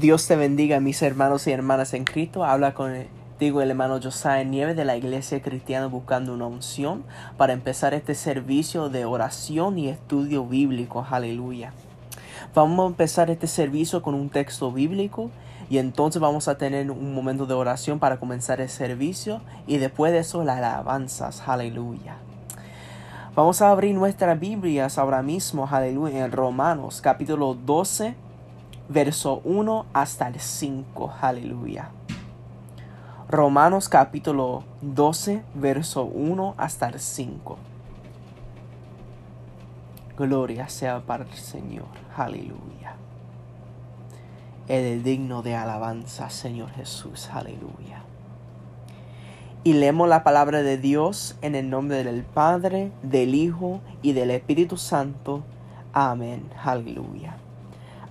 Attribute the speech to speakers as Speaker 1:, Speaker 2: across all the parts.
Speaker 1: Dios te bendiga, mis hermanos y hermanas en Cristo. Habla contigo el hermano Josiah Nieves de la Iglesia Cristiana buscando una unción para empezar este servicio de oración y estudio bíblico. Aleluya. Vamos a empezar este servicio con un texto bíblico y entonces vamos a tener un momento de oración para comenzar el servicio y después de eso las alabanzas. Aleluya. Vamos a abrir nuestras Biblias ahora mismo, aleluya, en Romanos capítulo 12 verso 1 hasta el 5. Aleluya. Romanos capítulo 12, verso 1 hasta el 5. Gloria sea para el Señor. Aleluya. El digno de alabanza, Señor Jesús. Aleluya. Y leemos la palabra de Dios en el nombre del Padre, del Hijo y del Espíritu Santo. Amén. Aleluya.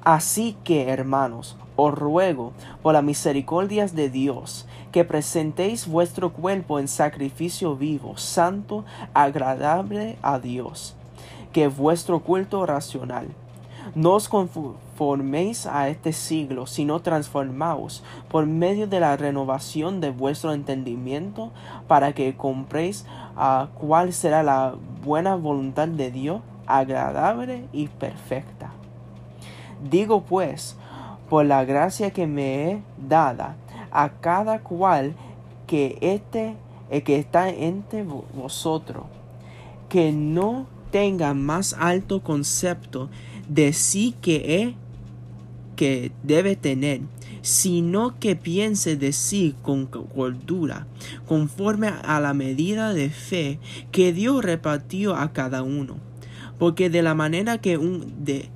Speaker 1: Así que, hermanos, os ruego, por las misericordias de Dios, que presentéis vuestro cuerpo en sacrificio vivo, santo, agradable a Dios, que es vuestro culto racional. No os conforméis a este siglo, sino transformaos por medio de la renovación de vuestro entendimiento, para que compréis a cuál será la buena voluntad de Dios, agradable y perfecta. Digo pues, por la gracia que me he dada, a cada cual que este, el que está entre vosotros, que no tenga más alto concepto de sí que es que debe tener, sino que piense de sí con cordura, conforme a la medida de fe que Dios repartió a cada uno. Porque de la manera que un de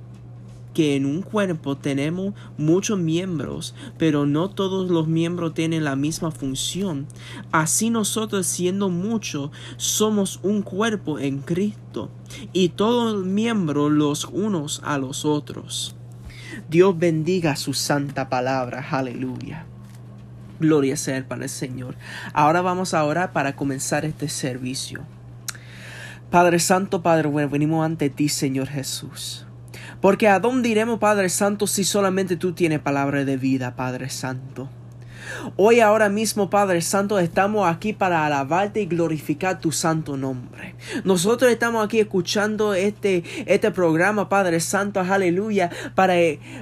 Speaker 1: que en un cuerpo tenemos muchos miembros, pero no todos los miembros tienen la misma función. Así nosotros siendo muchos somos un cuerpo en Cristo y todos miembros los unos a los otros. Dios bendiga su santa palabra. Aleluya. Gloria sea para el Señor. Ahora vamos a orar para comenzar este servicio. Padre Santo, Padre bueno, venimos ante ti, Señor Jesús. Porque ¿a dónde iremos, Padre Santo, si solamente tú tienes palabra de vida, Padre Santo? Hoy ahora mismo, Padre Santo, estamos aquí para alabarte y glorificar tu santo nombre. Nosotros estamos aquí escuchando este, este programa, Padre Santo, aleluya, para,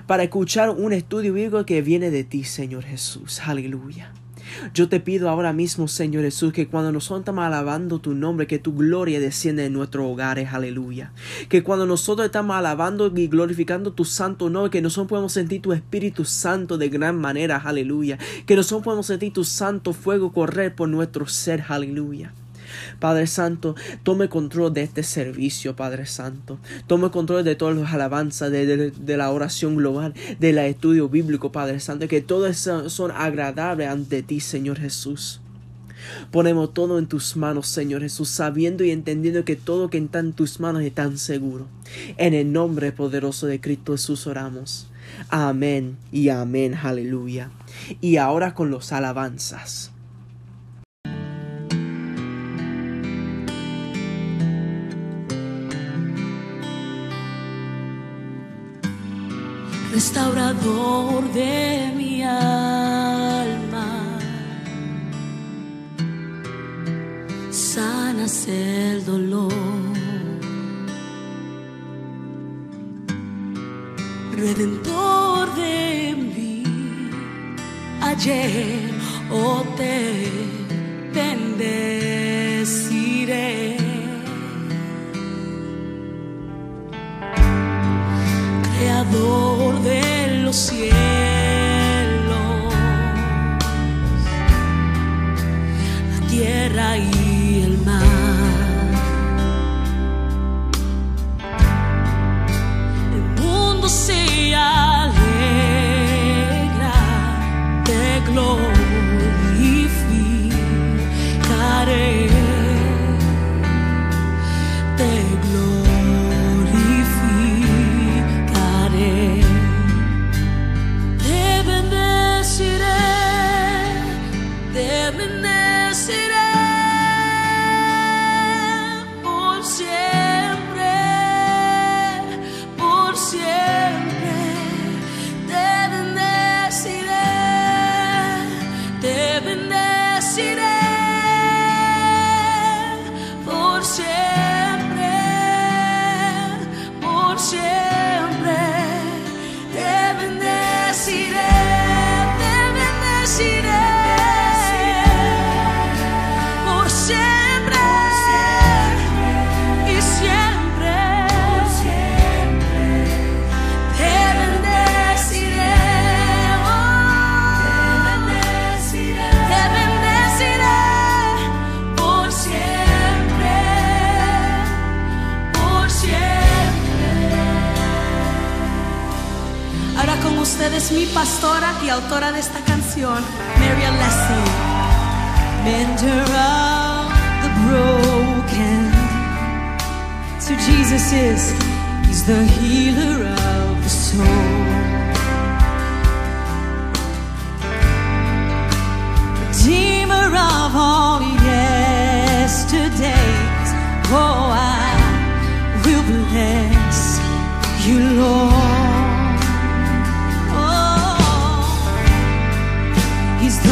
Speaker 1: para escuchar un estudio bíblico que viene de ti, Señor Jesús, aleluya. Yo te pido ahora mismo, Señor Jesús, que cuando nosotros estamos alabando tu nombre, que tu gloria descienda en nuestros hogares, aleluya. Que cuando nosotros estamos alabando y glorificando tu santo nombre, que nosotros podemos sentir tu Espíritu Santo de gran manera, aleluya. Que nosotros podemos sentir tu santo fuego correr por nuestro ser, aleluya. Padre Santo, tome control de este servicio, Padre Santo. Tome control de todas las alabanzas, de, la oración global, del estudio bíblico, Padre Santo. Que todos son agradables ante ti, Señor Jesús. Ponemos todo en tus manos, Señor Jesús, sabiendo y entendiendo que todo que está en tus manos está seguro. En el nombre poderoso de Cristo Jesús oramos. Amén y amén, aleluya. Y ahora con los alabanzas.
Speaker 2: Restaurador de mi alma. Sanas el dolor. Redentor de mí, ayer o te bendeciré. De los cielos, la tierra y el mar. El mundo se she did. y autora de esta canción, Mary Lessing. Mender of the broken. So Jesus is, He's the healer of the soul. Redeemer of all yesterdays. Oh, I will bless you, Lord.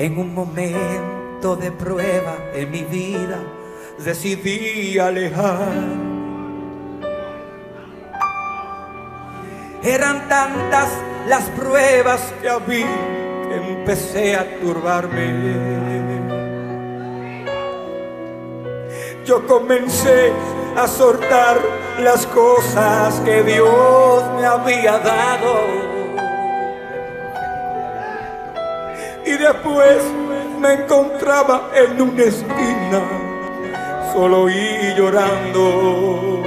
Speaker 3: En un momento de prueba en mi vida decidí alejar. Eran tantas las pruebas que había que empecé a turbarme. Yo comencé a soltar las cosas que Dios me había dado. Y después me encontraba en una esquina, solo y llorando.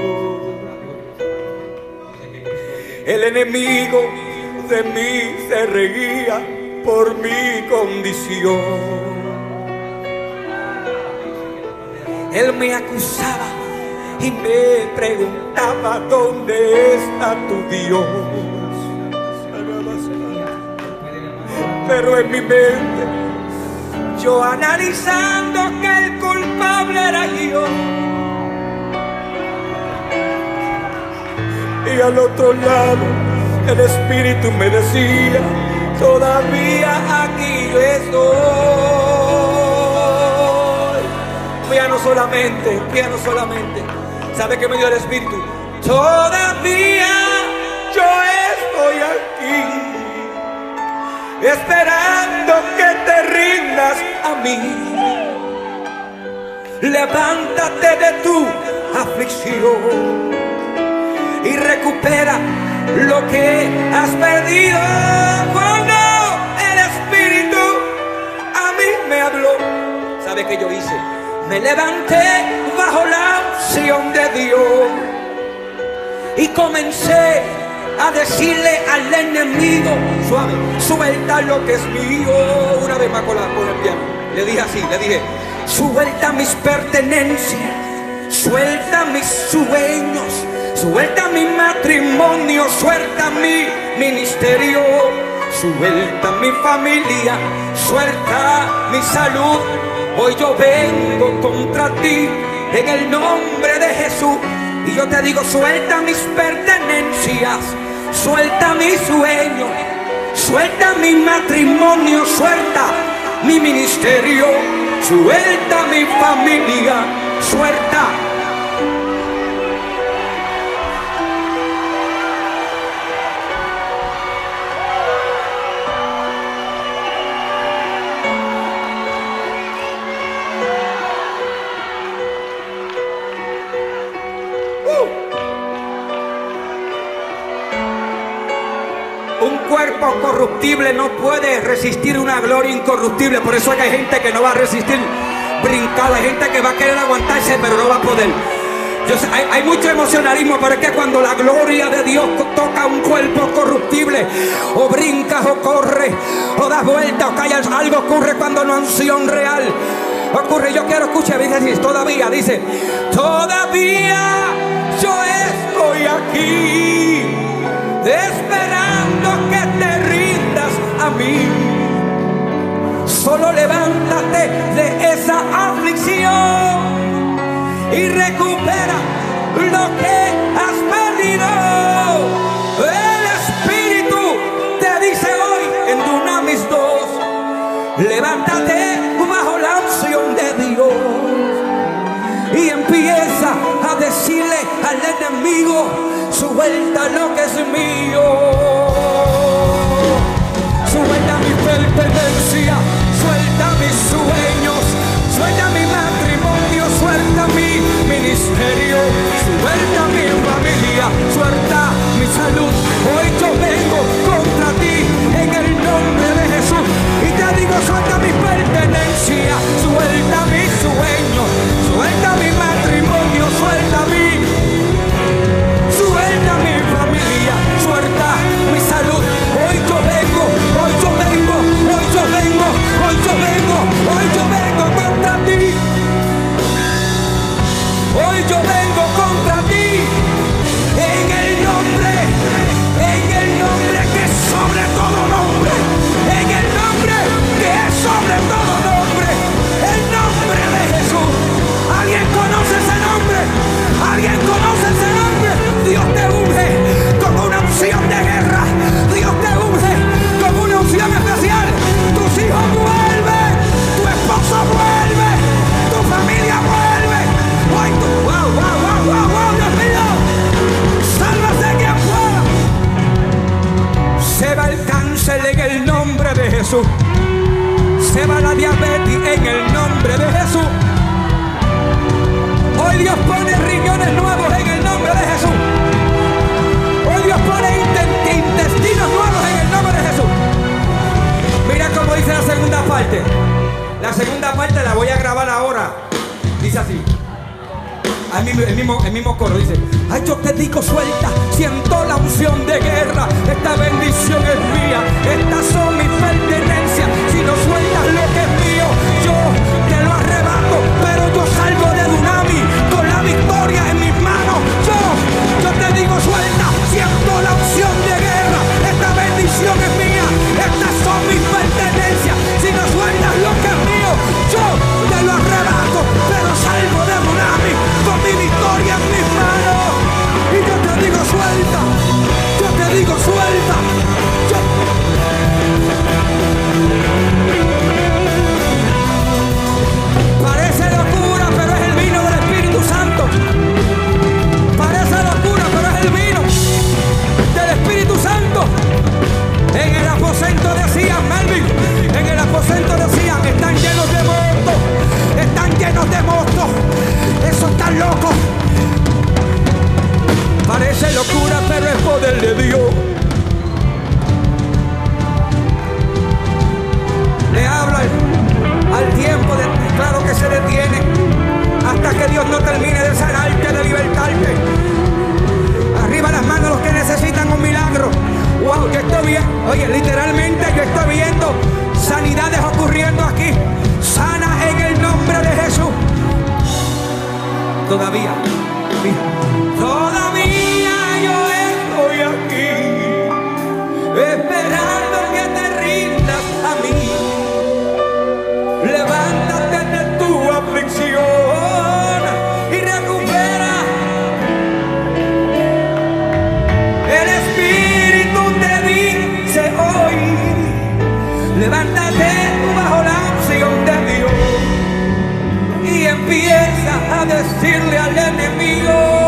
Speaker 3: El enemigo de mí se reía por mi condición. Él me acusaba y me preguntaba dónde está tu Dios. Pero en mi mente, yo analizando que el culpable era yo. Y al otro lado, el Espíritu me decía, todavía aquí estoy. Piano solamente, piano solamente. ¿Sabe qué me dio el Espíritu? Todavía yo estoy aquí, esperando que te rindas a mí. Levántate de tu aflicción y recupera lo que has perdido. Cuando el Espíritu a mí me habló, ¿sabe qué yo hice? Me levanté bajo la unción de Dios y comencé a decirle al enemigo, suelta lo que es mío. Una vez más con, la, con el piano. Le dije así, le dije, suelta mis pertenencias, suelta mis sueños, suelta mi matrimonio, suelta mi ministerio, suelta mi familia, suelta mi salud. Hoy yo vengo contra ti en el nombre de Jesús. Y yo te digo, suelta mis pertenencias, suelta mi sueño, suelta mi matrimonio, suelta mi ministerio, suelta mi familia, suelta. No puede resistir una gloria incorruptible. Por eso hay gente que no va a resistir brincar. Hay gente que va a querer aguantarse, pero no va a poder. Yo sé, hay, mucho emocionalismo, pero es que cuando la gloria de Dios toca un cuerpo corruptible, o brincas o corres, o das vueltas o callas, algo ocurre cuando la unción real ocurre. Yo quiero escuchar, dice todavía, dice, todavía yo estoy aquí te rindas a mí. Solo levántate de esa aflicción y recupera lo que has perdido. El Espíritu te dice hoy en Dunamis 2, levántate bajo la unción de Dios y empieza a decirle al enemigo, suelta lo que es mío, suelta mi familia, suelta mi salud. Hoy yo vengo contra ti en el nombre de Jesús y te digo, suelta mi pertenencia, suelta mi sueño, suelta mi matrimonio, tú bajo la unción de Dios y empieza a decirle al enemigo.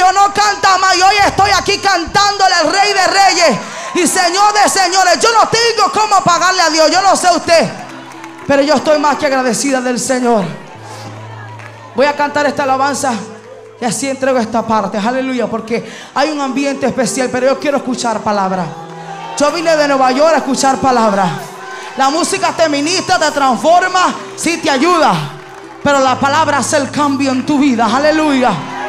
Speaker 4: Dijo, no canta más. Y hoy estoy aquí cantándole al rey de reyes y señor de señores. Yo no tengo cómo pagarle a Dios, yo no sé usted. Pero yo estoy más que agradecida del Señor. Voy a cantar esta alabanza y así entrego esta parte, aleluya. Porque hay un ambiente especial, pero yo quiero escuchar palabra. Yo vine de Nueva York a escuchar palabra. La música te ministra, te transforma, sí te ayuda. Pero la palabra hace el cambio en tu vida. Aleluya.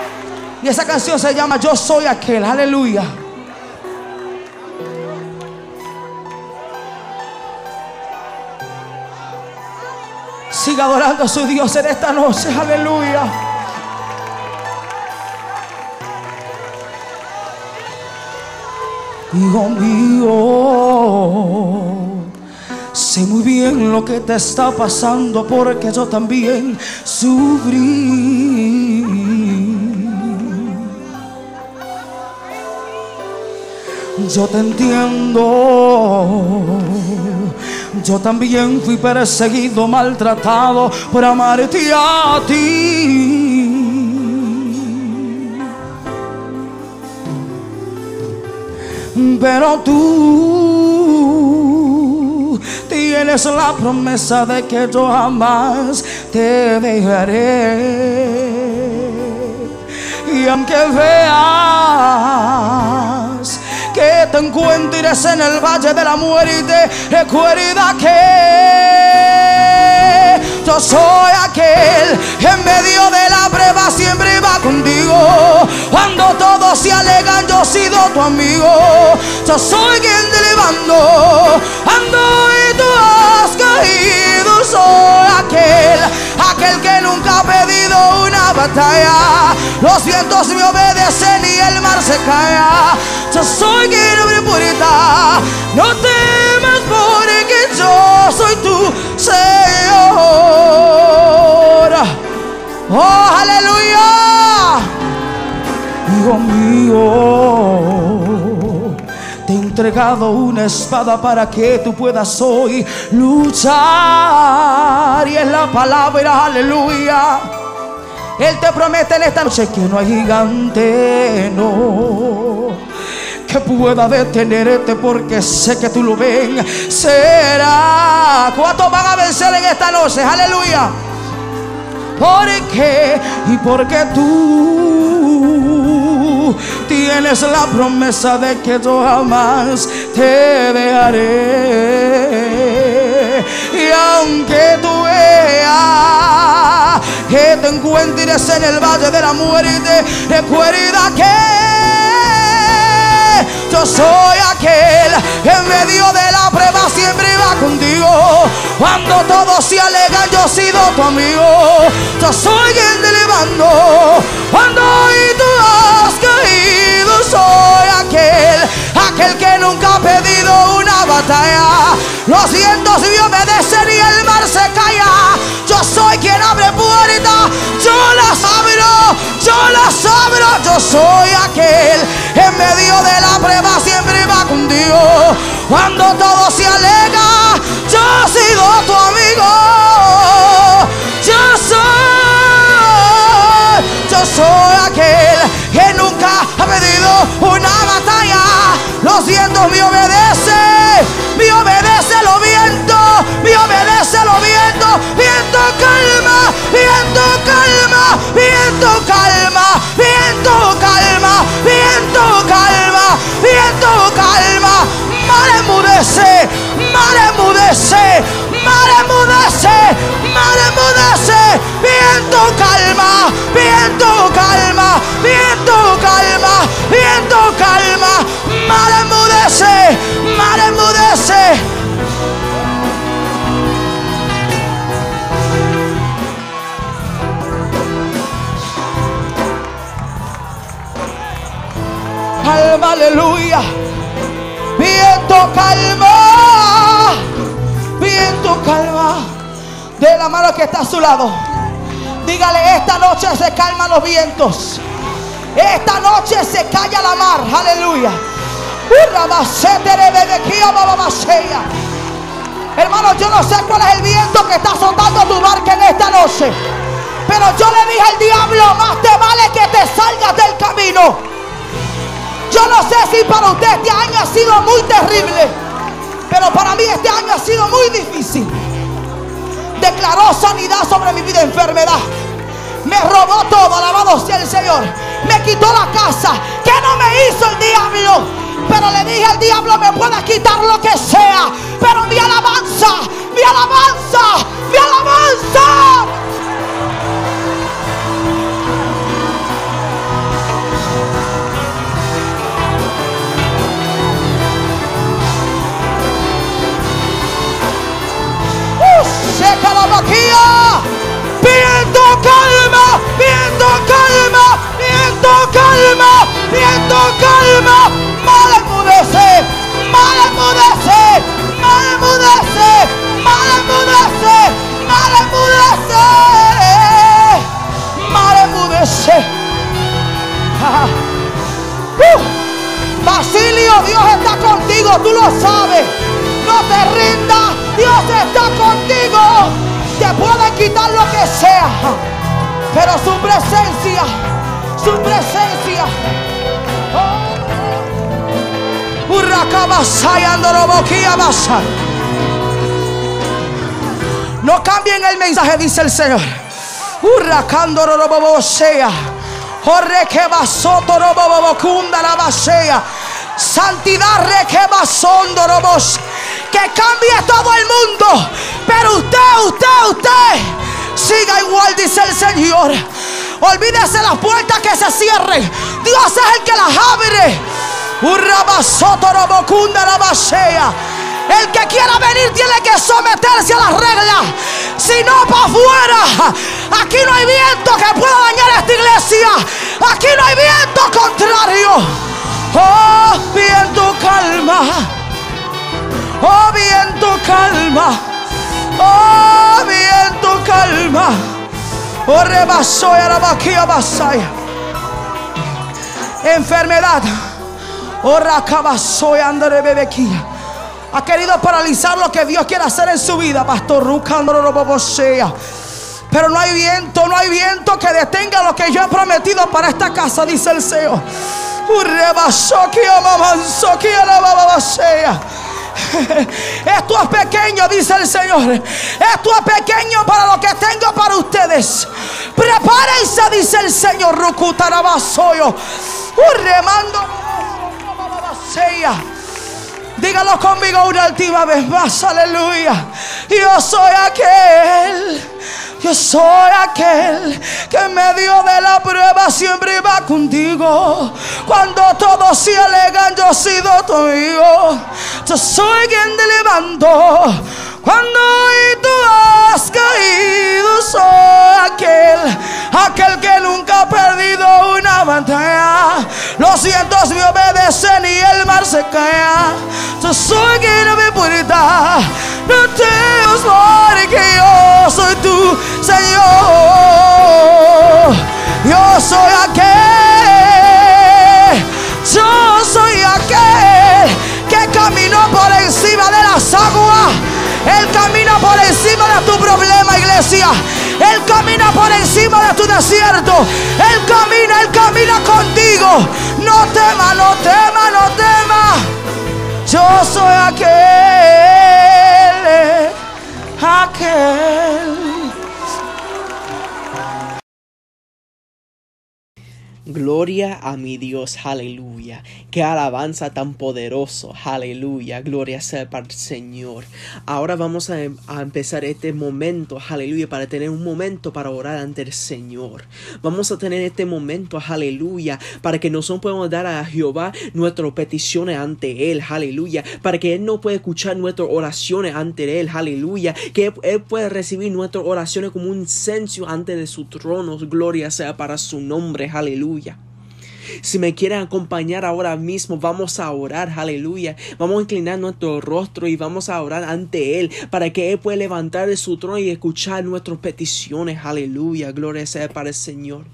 Speaker 4: Y esa canción se llama Yo soy aquel. Aleluya. Siga adorando a su Dios en esta noche. Aleluya. Hijo mío, sé muy bien lo que te está pasando porque yo también sufrí. Yo te entiendo. Yo también fui perseguido, maltratado por amarte a ti. Pero tú tienes la promesa de que yo jamás te dejaré. Y aunque veas te encuentres en el valle de la muerte, recuerda que Yo soy aquel que en medio de la prueba siempre va contigo. Cuando todos se alegan, yo he sido tu amigo. Yo soy quien te levanto. Y tú has caído. Soy aquel, aquel que nunca ha pedido una batalla. Los vientos me obedecen y el mar se calla. Yo soy quien abre puerta. No temas porque yo soy tu Señor. Oh, aleluya. Hijo mío, entregado una espada para que tú puedas hoy luchar. Y es la palabra, aleluya. Él te promete en esta noche que no hay gigante, no, que pueda detenerte porque sé que tú lo ven. Será. ¿Cuántos van a vencer en esta noche? Aleluya. Porque y porque tú tienes la promesa de que yo jamás te dejaré. Y aunque tú veas que te encuentres en el valle de la muerte, recuerda que yo soy aquel que en medio de la prueba siempre va contigo. Cuando todos se alegan, yo he sido tu amigo. Yo soy quien te levanto. Cuando hoy tú has caído, soy aquel, aquel que nunca ha pedido una batalla. Los vientos me obedecen y el mar se calla. Yo soy quien abre puertas, yo las abro, yo las abro. Yo soy aquel en medio de la prueba siempre va contigo. Cuando todo se alega, yo he sido tu amigo. Una batalla. Los vientos me obedecen, me obedece aleluya. Viento, calma. Viento, calma. De la mano que está a su lado. Dígale, esta noche se calman los vientos. Esta noche se calla la mar. Aleluya. Hermano, yo no sé cuál es el viento que está azotando tu barca en esta noche. Pero yo le dije al diablo, más te vale que te salgas del camino. Yo no sé si para usted este año ha sido muy terrible, pero para mí este año ha sido muy difícil. Declaró sanidad sobre mi vida, enfermedad. Me robó todo, alabado sea el Señor. Me quitó la casa. ¿Qué no me hizo el diablo? Pero le dije al diablo, me puedes quitar lo que sea. Pero mi alabanza, mi alabanza, mi alabanza. Seca la vaquilla. Viento calma, viento calma, viento calma, viento calma. Mal enmudece, mal enmudece, mal enmudece, mal enmudece, mal enmudece, mal enmudece. Uh. Basilio, Dios está contigo, tú lo sabes. No te rindas, Dios está contigo. Te pueden quitar lo que sea, pero su presencia, su presencia. Oh. Urracabasaya, andoroboquiabasa. No cambien el mensaje, dice el Señor. Urracandorobobosea. Jorre que basoto robobocunda la basea. Santidad re que basondorobos. Que cambie todo el mundo. Pero usted, usted, usted, siga igual, dice el Señor. Olvídese las puertas que se cierren. Dios es el que las abre. El que quiera venir tiene que someterse a las reglas. Si no, para afuera. Aquí no hay viento que pueda dañar esta iglesia. Aquí no hay viento contrario. Oh, viento calma. Oh, viento calma. Oh, viento calma. Oh, rebasó y basaya. Enfermedad. Oh, racabasó y andere bebequía ha querido paralizar lo que Dios quiere hacer en su vida, Pastor Rucandorobobosea. Pero no hay viento, no hay viento que detenga lo que yo he prometido para esta casa, dice el Señor. Esto es pequeño, dice el Señor. Esto es pequeño para lo que tengo para ustedes. Prepárense, dice el Señor. Rucutarabasoyo. Remando. Dígalo conmigo una última vez más, aleluya. Yo soy aquel, yo soy aquel que en medio de la prueba siempre va contigo. Cuando todos se alegan, yo he sido tu amigo. Yo soy quien te levanto. Cuando hoy tú has caído, soy aquel, aquel que nunca ha perdido una batalla. Los vientos me obedecen y el mar se cae. Yo soy quien me puerta. No te porque yo soy tu Señor. Yo soy aquel, yo soy aquel que caminó por encima de las aguas. Él camina por encima de tu problema, iglesia. Él camina por encima de tu desierto. Él camina, Él camina contigo. No tema, no tema, no tema. Yo soy aquel, aquel.
Speaker 1: Gloria a mi Dios, aleluya. Qué alabanza tan poderoso, aleluya. Gloria sea para el Señor. Ahora vamos a, a, empezar este momento, aleluya, para tener un momento para orar ante el Señor. Vamos a tener este momento, aleluya, para que nosotros podamos dar a Jehová nuestras peticiones ante Él, aleluya. Para que Él no pueda escuchar nuestras oraciones ante Él, aleluya. Que Él pueda recibir nuestras oraciones como un incenso ante de su trono. Gloria sea para su nombre, aleluya. Si me quieren acompañar ahora mismo, vamos a orar, aleluya. Vamos a inclinar nuestro rostro y vamos a orar ante Él para que Él pueda levantar de su trono y escuchar nuestras peticiones, aleluya. Gloria sea para el Señor.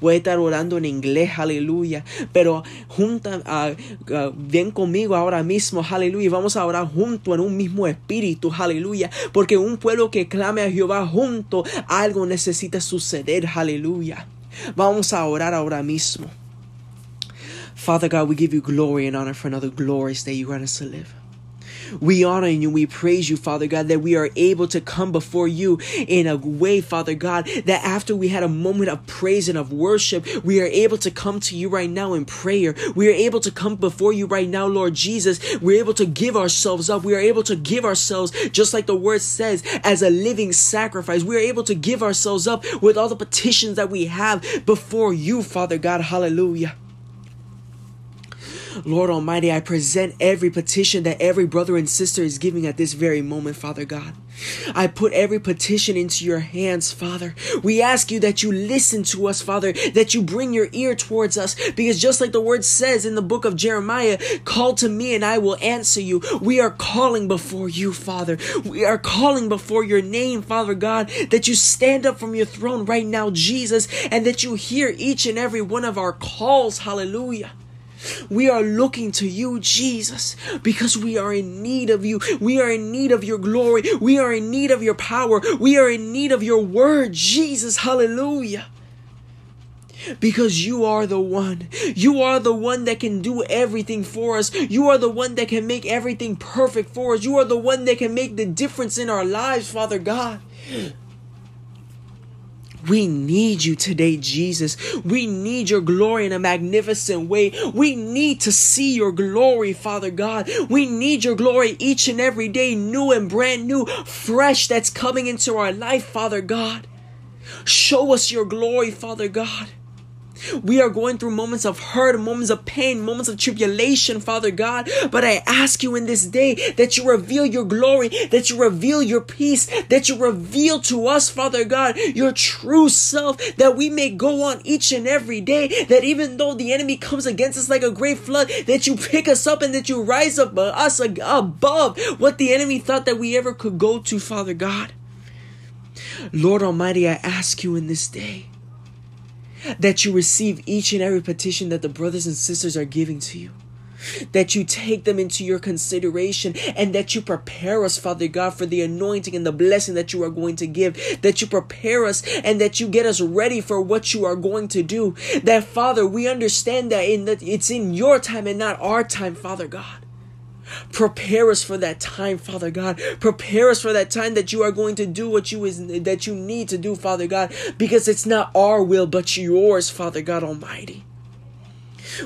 Speaker 1: Voy a estar orando en inglés, aleluya. Pero junta, uh, uh, ven conmigo ahora mismo, aleluya. Vamos a orar junto en un mismo espíritu, aleluya. Porque un pueblo que clame a Jehová junto, algo necesita suceder, aleluya. Vamos a orar ahora mismo. Father God, we give you glory and honor for another glorious day you grant us to live. We honor you, we praise you, Father God, that we are able to come before you in a way, Father God, that after we had a moment of praise and of worship, we are able to come to you right now in prayer. We are able to come before you right now, Lord Jesus. We're able to give ourselves up. We are able to give ourselves, just like the word says, as a living sacrifice. We are able to give ourselves up with all the petitions that we have before you, Father God. Hallelujah. Lord Almighty, I present every petition that every brother and sister is giving at this very moment, Father God. I put every petition into your hands, Father. We ask you that you listen to us, Father, that you bring your ear towards us, because just like the word says in the book of Jeremiah, call to me and I will answer you. We are calling before you, Father. We are calling before your name, Father God, that you stand up from your throne right now, Jesus, and that you hear each and every one of our calls. Hallelujah. We are looking to you, Jesus, because we are in need of you. We are in need of your glory. We are in need of your power. We are in need of your word, Jesus. Hallelujah. Because you are the one. You are the one that can do everything for us. You are the one that can make everything perfect for us. You are the one that can make the difference in our lives, Father God. We need you today, Jesus. We need your glory in a magnificent way. We need to see your glory, Father God. We need your glory each and every day, new and brand new, fresh that's coming into our life, Father God. Show us your glory, Father God. We are going through moments of hurt, moments of pain, moments of tribulation, Father God. But I ask you in this day that you reveal your glory, that you reveal your peace, that you reveal to us, Father God, your true self, that we may go on each and every day. That even though the enemy comes against us like a great flood, that you pick us up and that you rise up uh, us above what the enemy thought that we ever could go to, Father God. Lord Almighty, I ask you in this day that you receive each and every petition that the brothers and sisters are giving to you. That you take them into your consideration and that you prepare us, Father God, for the anointing and the blessing that you are going to give. That you prepare us and that you get us ready for what you are going to do. That, Father, we understand that in that it's in your time and not our time, Father God. Prepare us for that time, Father God. Prepare us for that time that you are going to do what you is that you need to do, Father God, because it's not our will but yours, Father God Almighty.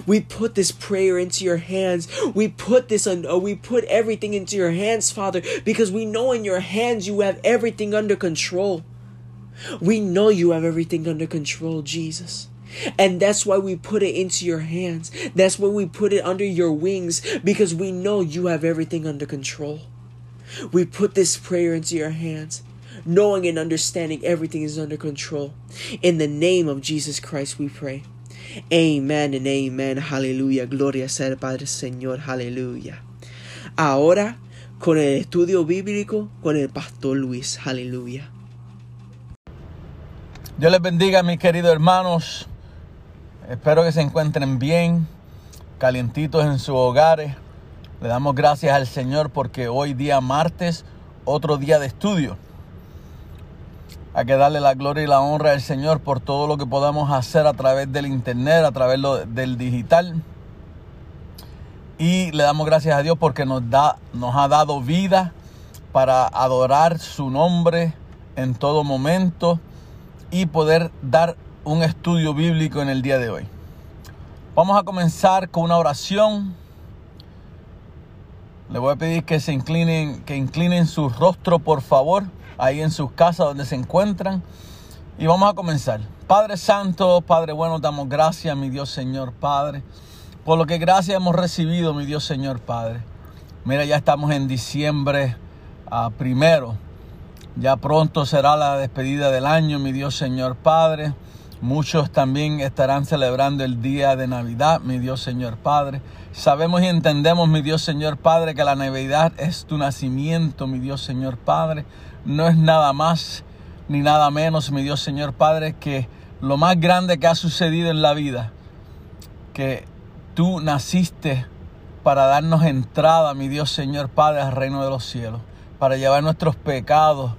Speaker 1: We put this prayer into your hands. We put this on uh, we put everything into your hands, Father, because we know in your hands you have everything under control. We know you have everything under control, Jesus. And that's why we put it into your hands. That's why we put it under your wings because we know you have everything under control. We put this prayer into your hands, knowing and understanding everything is under control. In the name of Jesus Christ, we pray. Amen and amen. Hallelujah. Gloria sea Padre Señor. Hallelujah. Ahora, con el estudio bíblico con el Pastor Luis. Aleluya.
Speaker 5: Dios les bendiga, mis queridos hermanos. Espero que se encuentren bien, calientitos en sus hogares. Le damos gracias al Señor porque hoy día martes, otro día de estudio. Hay que darle la gloria y la honra al Señor por todo lo que podamos hacer a través del internet, a través del digital. Y le damos gracias a Dios porque nos, da, nos ha dado vida para adorar su nombre en todo momento y poder dar un estudio bíblico en el día de hoy. Vamos a comenzar con una oración. Le voy a pedir que se inclinen, que inclinen su rostro, por favor, ahí en sus casas donde se encuentran. Y vamos a comenzar. Padre Santo, Padre bueno, damos gracias, mi Dios Señor Padre, por lo que gracias hemos recibido, mi Dios Señor Padre. Mira, ya estamos en diciembre ah, primero. Ya pronto será la despedida del año, mi Dios Señor Padre. Muchos también estarán celebrando el día de Navidad, mi Dios Señor Padre. Sabemos y entendemos, mi Dios Señor Padre, que la Navidad es tu nacimiento, mi Dios Señor Padre. No es nada más ni nada menos, mi Dios Señor Padre, que lo más grande que ha sucedido en la vida. Que tú naciste para darnos entrada, mi Dios Señor Padre, al reino de los cielos. Para llevar nuestros pecados,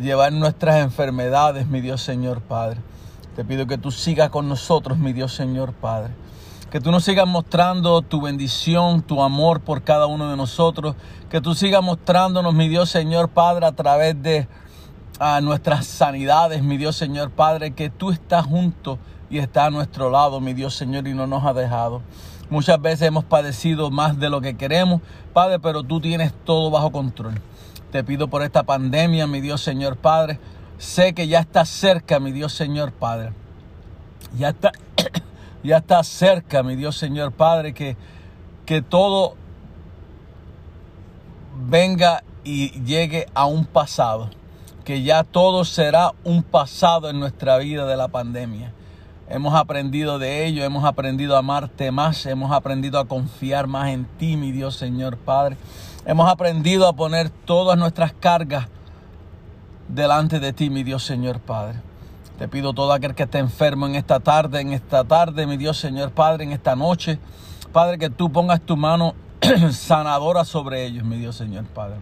Speaker 5: llevar nuestras enfermedades, mi Dios Señor Padre. Te pido que tú sigas con nosotros, mi Dios Señor Padre. Que tú nos sigas mostrando tu bendición, tu amor por cada uno de nosotros. Que tú sigas mostrándonos, mi Dios Señor Padre, a través de a nuestras sanidades, mi Dios Señor Padre, que tú estás junto y estás a nuestro lado, mi Dios Señor, y no nos ha dejado. Muchas veces hemos padecido más de lo que queremos, Padre, pero tú tienes todo bajo control. Te pido por esta pandemia, mi Dios Señor Padre. Sé que ya está cerca, mi Dios Señor Padre. Ya está, ya está cerca, mi Dios Señor Padre, que, que todo venga y llegue a un pasado. Que ya todo será un pasado en nuestra vida de la pandemia. Hemos aprendido de ello, hemos aprendido a amarte más, hemos aprendido a confiar más en ti, mi Dios Señor Padre. Hemos aprendido a poner todas nuestras cargas delante de ti, mi Dios Señor Padre. Te pido todo aquel que esté enfermo en esta tarde, en esta tarde, mi Dios Señor Padre, en esta noche. Padre, que tú pongas tu mano sanadora sobre ellos, mi Dios Señor Padre.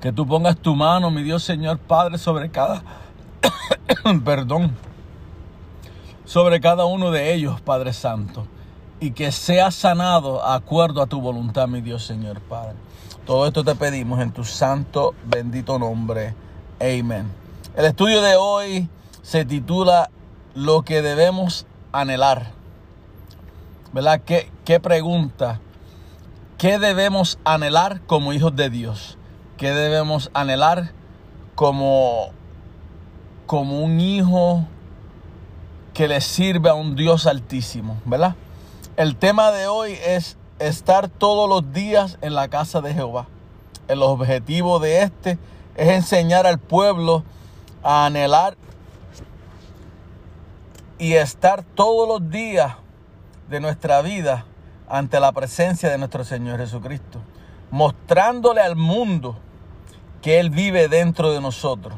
Speaker 5: Que tú pongas tu mano, mi Dios Señor Padre, sobre cada... Perdón. Sobre cada uno de ellos, Padre Santo. Y que sea sanado acuerdo a tu voluntad, mi Dios Señor Padre. Todo esto te pedimos en tu santo, bendito nombre. Amén. El estudio de hoy se titula Lo que debemos anhelar. ¿Verdad? ¿Qué, qué pregunta? ¿Qué debemos anhelar como hijos de Dios? ¿Qué debemos anhelar como, como un hijo que le sirve a un Dios altísimo? ¿Verdad? El tema de hoy es estar todos los días en la casa de Jehová. El objetivo de este es enseñar al pueblo a anhelar y estar todos los días de nuestra vida ante la presencia de nuestro Señor Jesucristo, mostrándole al mundo que Él vive dentro de nosotros,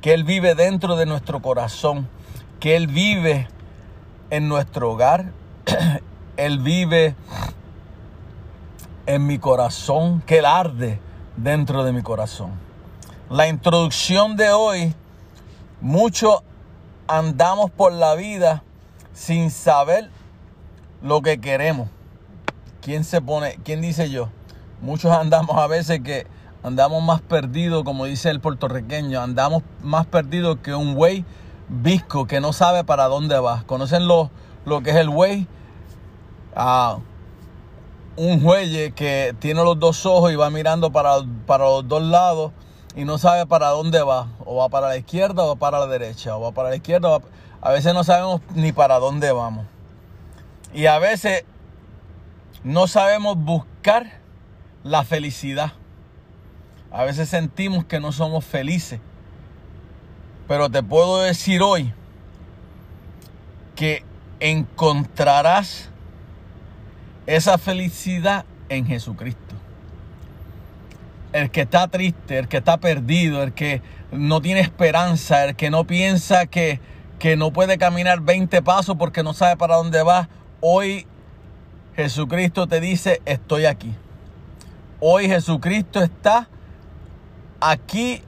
Speaker 5: que Él vive dentro de nuestro corazón, que Él vive en nuestro hogar, Él vive en mi corazón, que Él arde dentro de mi corazón. La introducción de hoy, mucho andamos por la vida sin saber lo que queremos. ¿Quién se pone? ¿Quién dice yo? Muchos andamos a veces que andamos más perdidos, como dice el puertorriqueño, andamos más perdidos que un güey visco que no sabe para dónde va. ¿Conocen lo, lo que es el güey? Ah, un güey que tiene los dos ojos y va mirando para, para los dos lados y no sabe para dónde va. O va para la izquierda o va para la derecha. O va para la izquierda. A veces no sabemos ni para dónde vamos. Y a veces no sabemos buscar la felicidad. A veces sentimos que no somos felices. Pero te puedo decir hoy que encontrarás esa felicidad en Jesucristo. El que está triste, el que está perdido, el que no tiene esperanza, el que no piensa que, que no puede caminar 20 pasos porque no sabe para dónde va, hoy Jesucristo te dice, estoy aquí. Hoy Jesucristo está aquí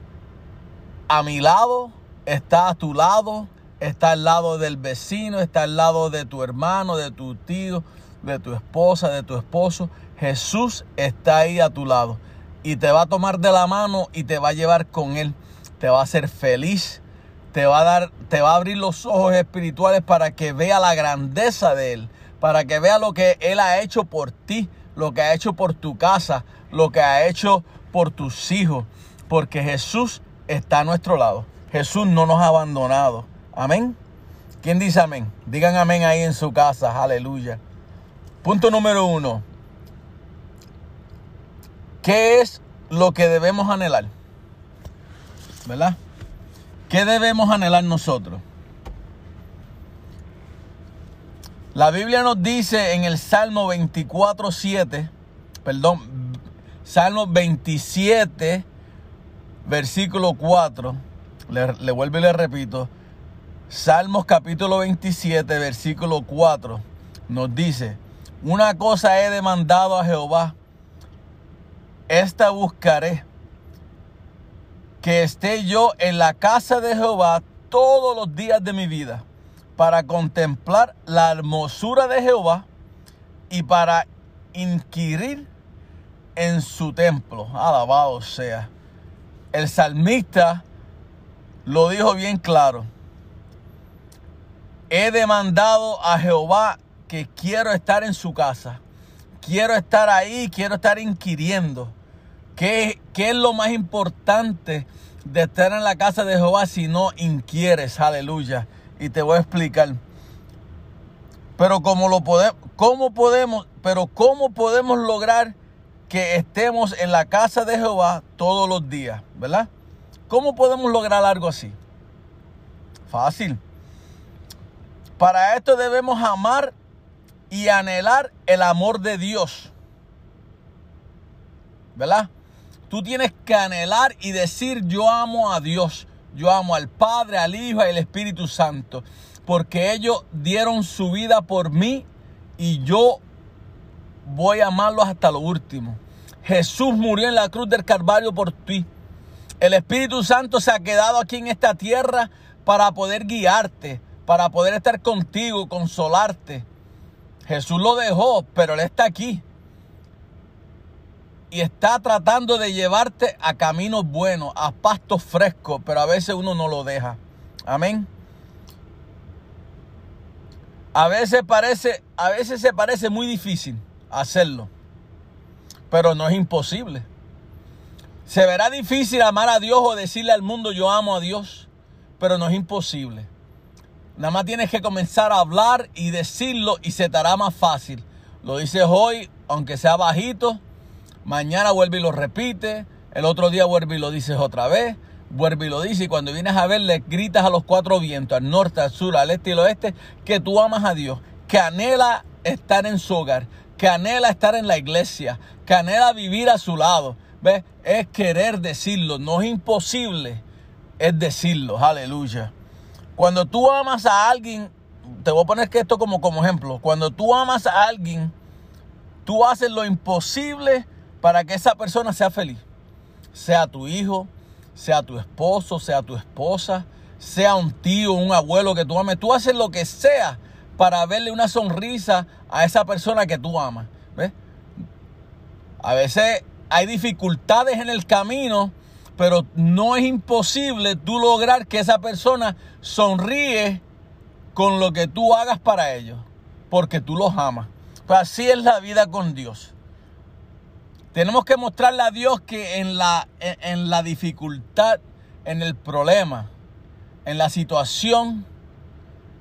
Speaker 5: a mi lado, está a tu lado, está al lado del vecino, está al lado de tu hermano, de tu tío, de tu esposa, de tu esposo. Jesús está ahí a tu lado y te va a tomar de la mano y te va a llevar con él. Te va a hacer feliz, te va a dar, te va a abrir los ojos espirituales para que vea la grandeza de él, para que vea lo que él ha hecho por ti, lo que ha hecho por tu casa, lo que ha hecho por tus hijos, porque Jesús está a nuestro lado. Jesús no nos ha abandonado. Amén. ¿Quién dice amén? Digan amén ahí en su casa. Aleluya. Punto número uno. ¿Qué es lo que debemos anhelar? ¿Verdad? ¿Qué debemos anhelar nosotros? La Biblia nos dice en el Salmo 24, 7, perdón, Salmo 27, versículo 4, le, le vuelvo y le repito, Salmos capítulo 27, versículo 4, nos dice, una cosa he demandado a Jehová, esta buscaré, que esté yo en la casa de Jehová todos los días de mi vida, para contemplar la hermosura de Jehová y para inquirir en su templo. Alabado sea. El salmista lo dijo bien claro. He demandado a Jehová quiero estar en su casa. Quiero estar ahí, quiero estar inquiriendo. ¿Qué, ¿Qué, es lo más importante de estar en la casa de Jehová si no inquieres? Aleluya. Y te voy a explicar. Pero cómo lo podemos, cómo podemos, pero cómo podemos lograr que estemos en la casa de Jehová todos los días, ¿verdad? ¿Cómo podemos lograr algo así? Fácil. Para esto debemos amar y anhelar el amor de Dios. ¿Verdad? Tú tienes que anhelar y decir yo amo a Dios. Yo amo al Padre, al Hijo y al Espíritu Santo. Porque ellos dieron su vida por mí y yo voy a amarlos hasta lo último. Jesús murió en la cruz del Calvario por ti. El Espíritu Santo se ha quedado aquí en esta tierra para poder guiarte, para poder estar contigo, consolarte. Jesús lo dejó, pero Él está aquí. Y está tratando de llevarte a caminos buenos, a pastos frescos, pero a veces uno no lo deja. Amén. A veces parece, a veces se parece muy difícil hacerlo, pero no es imposible. Se verá difícil amar a Dios o decirle al mundo yo amo a Dios, pero no es imposible. Nada más tienes que comenzar a hablar y decirlo y se te hará más fácil. Lo dices hoy, aunque sea bajito, mañana vuelve y lo repite, el otro día vuelve y lo dices otra vez, vuelve y lo dice y cuando vienes a ver le gritas a los cuatro vientos, al norte, al sur, al este y al oeste, que tú amas a Dios, que anhela estar en su hogar, que anhela estar en la iglesia, que anhela vivir a su lado. ¿Ves? Es querer decirlo, no es imposible, es decirlo, aleluya. Cuando tú amas a alguien, te voy a poner que esto como, como ejemplo, cuando tú amas a alguien, tú haces lo imposible para que esa persona sea feliz. Sea tu hijo, sea tu esposo, sea tu esposa, sea un tío, un abuelo que tú ames. Tú haces lo que sea para verle una sonrisa a esa persona que tú amas. ¿Ves? A veces hay dificultades en el camino, pero no es imposible tú lograr que esa persona sonríe con lo que tú hagas para ellos, porque tú los amas. Pues así es la vida con Dios. Tenemos que mostrarle a Dios que en la, en, en la dificultad, en el problema, en la situación,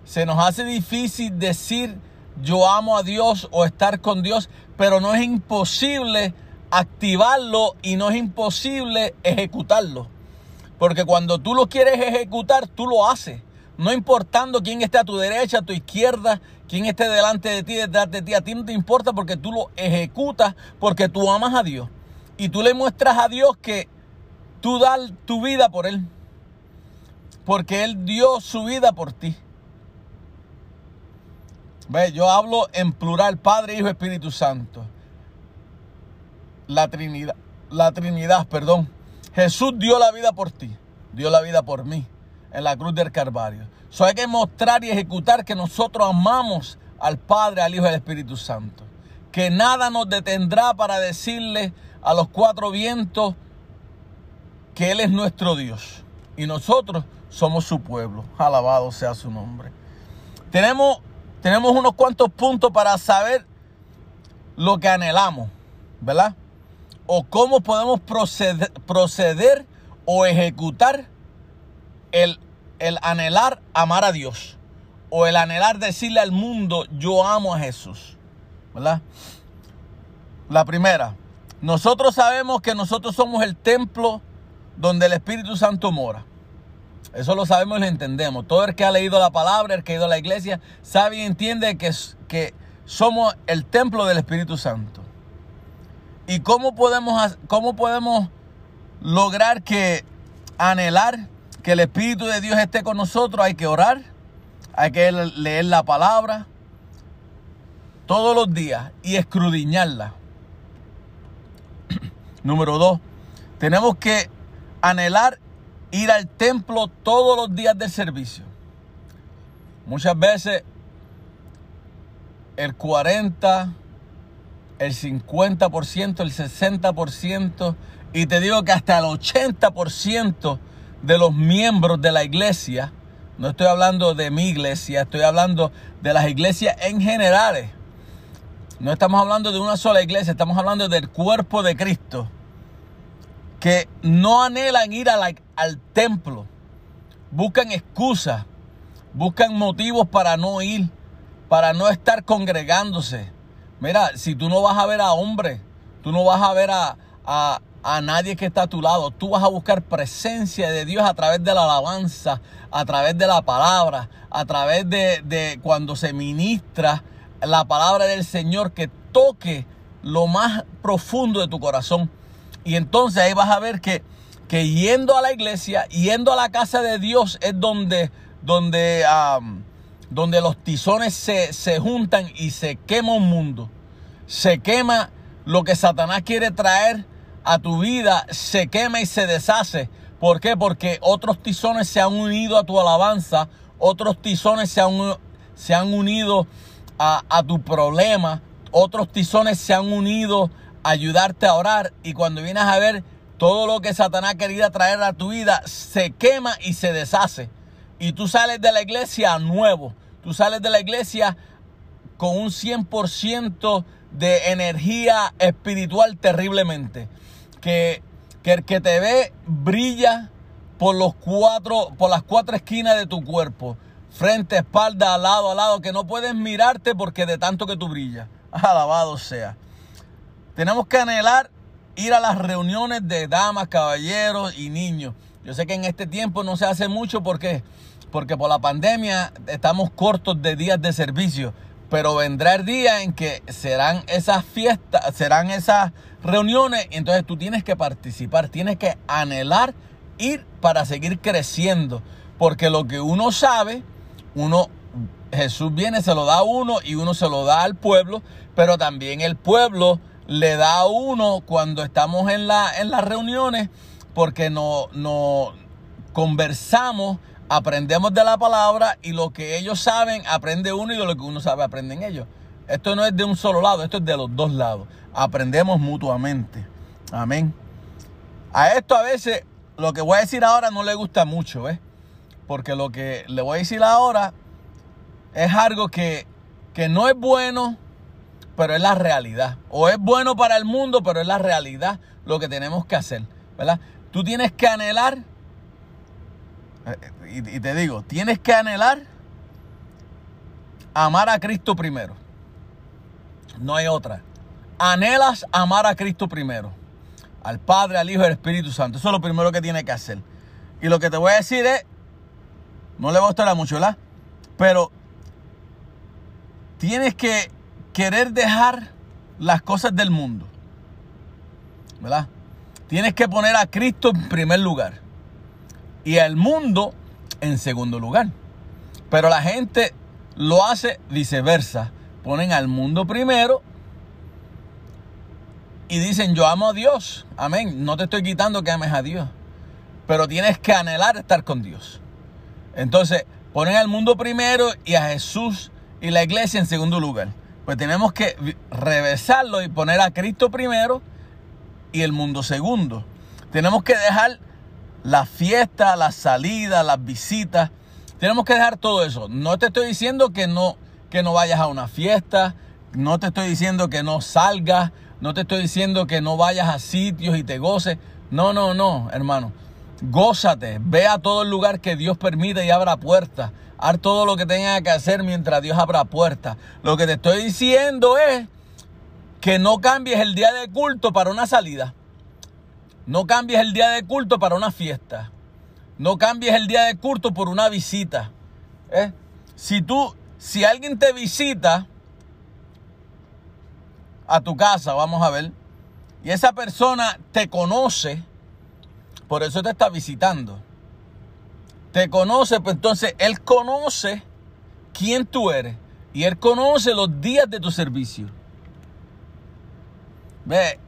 Speaker 5: se nos hace difícil decir yo amo a Dios o estar con Dios, pero no es imposible activarlo y no es imposible ejecutarlo. Porque cuando tú lo quieres ejecutar, tú lo haces. No importando quién esté a tu derecha, a tu izquierda, quién esté delante de ti, detrás de ti. A ti no te importa porque tú lo ejecutas, porque tú amas a Dios. Y tú le muestras a Dios que tú das tu vida por Él. Porque Él dio su vida por ti. Ve, yo hablo en plural, Padre, Hijo, Espíritu Santo. La Trinidad, la Trinidad, perdón. Jesús dio la vida por ti, dio la vida por mí en la cruz del Calvario. So hay que mostrar y ejecutar que nosotros amamos al Padre, al Hijo y al Espíritu Santo. Que nada nos detendrá para decirle a los cuatro vientos que Él es nuestro Dios y nosotros somos su pueblo. Alabado sea su nombre. Tenemos, tenemos unos cuantos puntos para saber lo que anhelamos, ¿verdad? O cómo podemos proceder, o ejecutar el, el anhelar amar a Dios. O el anhelar decirle al mundo, yo amo a Jesús. ¿Verdad? La primera, nosotros sabemos que nosotros somos el templo donde el Espíritu Santo mora. Eso lo sabemos y lo entendemos. Todo el que ha leído la palabra, el que ha ido a la iglesia, sabe y entiende que, que somos el templo del Espíritu Santo. ¿Y cómo podemos, cómo podemos lograr que anhelar que el Espíritu de Dios esté con nosotros? Hay que orar, hay que leer la palabra todos los días y escrudiñarla. Número dos, tenemos que anhelar ir al templo todos los días del servicio. Muchas veces el 40, el 50%, el 60% y te digo que hasta el 80% de los miembros de la iglesia, no estoy hablando de mi iglesia, estoy hablando de las iglesias en general. No estamos hablando de una sola iglesia, estamos hablando del cuerpo de Cristo. Que no anhelan ir al templo. Buscan excusas, buscan motivos para no ir, para no estar congregándose. Mira, si tú no vas a ver a hombres, tú no vas a ver a, a, a nadie que está a tu lado. Tú vas a buscar presencia de Dios a través de la alabanza, a través de la palabra, a través de, de cuando se ministra la palabra del Señor que toque lo más profundo de tu corazón. Y entonces ahí vas a ver que, que yendo a la iglesia, yendo a la casa de Dios es donde, donde, donde los tizones se, se juntan y se quema un mundo. Se quema lo que Satanás quiere traer a tu vida, se quema y se deshace. ¿Por qué? Porque otros tizones se han unido a tu alabanza, otros tizones se han, se han unido a, a tu problema, otros tizones se han unido a ayudarte a orar y cuando vienes a ver todo lo que Satanás quería traer a tu vida se quema y se deshace. y tú sales de la iglesia nuevo. Tú sales de la iglesia con un 100% de energía espiritual terriblemente. Que, que el que te ve brilla por los cuatro, por las cuatro esquinas de tu cuerpo. Frente, espalda, al lado, al lado, que no puedes mirarte porque de tanto que tú brillas. Alabado sea. Tenemos que anhelar ir a las reuniones de damas, caballeros y niños. Yo sé que en este tiempo no se hace mucho porque, porque por la pandemia estamos cortos de días de servicio. Pero vendrá el día en que serán esas fiestas, serán esas reuniones. Y entonces tú tienes que participar, tienes que anhelar ir para seguir creciendo. Porque lo que uno sabe, uno Jesús viene, se lo da a uno y uno se lo da al pueblo, pero también el pueblo le da a uno cuando estamos en, la, en las reuniones porque no, no conversamos, aprendemos de la palabra y lo que ellos saben aprende uno y lo que uno sabe aprenden ellos. Esto no es de un solo lado, esto es de los dos lados. Aprendemos mutuamente. Amén. A esto a veces lo que voy a decir ahora no le gusta mucho, ¿ves? Porque lo que le voy a decir ahora es algo que, que no es bueno, pero es la realidad. O es bueno para el mundo, pero es la realidad lo que tenemos que hacer. ¿Verdad? Tú tienes que anhelar, eh, y, y te digo, tienes que anhelar amar a Cristo primero. No hay otra. Anhelas amar a Cristo primero. Al Padre, al Hijo y al Espíritu Santo. Eso es lo primero que tienes que hacer. Y lo que te voy a decir es, no le va a gustar mucho, ¿verdad? Pero tienes que querer dejar las cosas del mundo. ¿Verdad? Tienes que poner a Cristo en primer lugar y al mundo en segundo lugar. Pero la gente lo hace viceversa. Ponen al mundo primero y dicen yo amo a Dios. Amén. No te estoy quitando que ames a Dios. Pero tienes que anhelar estar con Dios. Entonces, ponen al mundo primero y a Jesús y la iglesia en segundo lugar. Pues tenemos que reversarlo y poner a Cristo primero y el mundo segundo. Tenemos que dejar la fiesta, la salida, las visitas. Tenemos que dejar todo eso. No te estoy diciendo que no, que no vayas a una fiesta. No te estoy diciendo que no salgas. No te estoy diciendo que no vayas a sitios y te goces. No, no, no, hermano. Gózate. Ve a todo el lugar que Dios permite y abra puertas. Haz todo lo que tengas que hacer mientras Dios abra puertas. Lo que te estoy diciendo es que no cambies el día de culto para una salida. No cambies el día de culto para una fiesta. No cambies el día de culto por una visita. ¿eh? Si tú, si alguien te visita a tu casa, vamos a ver, y esa persona te conoce, por eso te está visitando. Te conoce, pues entonces él conoce quién tú eres y él conoce los días de tu servicio. Ve,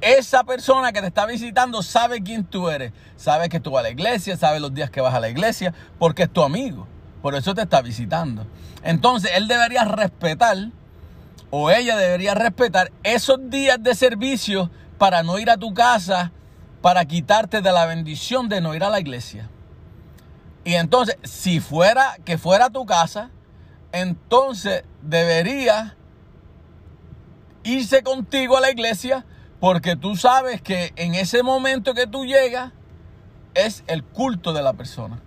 Speaker 5: esa persona que te está visitando sabe quién tú eres. Sabe que tú vas a la iglesia, sabe los días que vas a la iglesia, porque es tu amigo. Por eso te está visitando. Entonces, él debería respetar, o ella debería respetar esos días de servicio para no ir a tu casa, para quitarte de la bendición de no ir a la iglesia. Y entonces, si fuera que fuera a tu casa, entonces debería irse contigo a la iglesia porque tú sabes que en ese momento que tú llegas es el culto de la persona.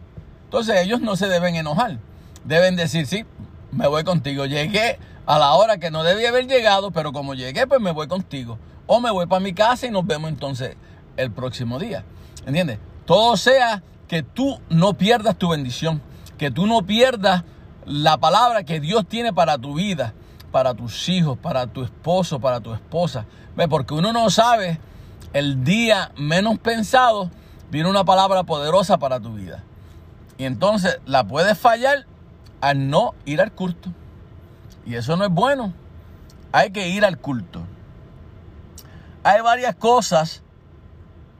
Speaker 5: Entonces ellos no se deben enojar. Deben decir, sí, me voy contigo. Llegué a la hora que no debía haber llegado, pero como llegué, pues me voy contigo. O me voy para mi casa y nos vemos entonces el próximo día. ¿Entiendes? Todo sea que tú no pierdas tu bendición, que tú no pierdas la palabra que Dios tiene para tu vida, para tus hijos, para tu esposo, para tu esposa. ¿Ve? Porque uno no sabe el día menos pensado viene una palabra poderosa para tu vida. Y entonces la puedes fallar al no ir al culto. Y eso no es bueno. Hay que ir al culto. Hay varias cosas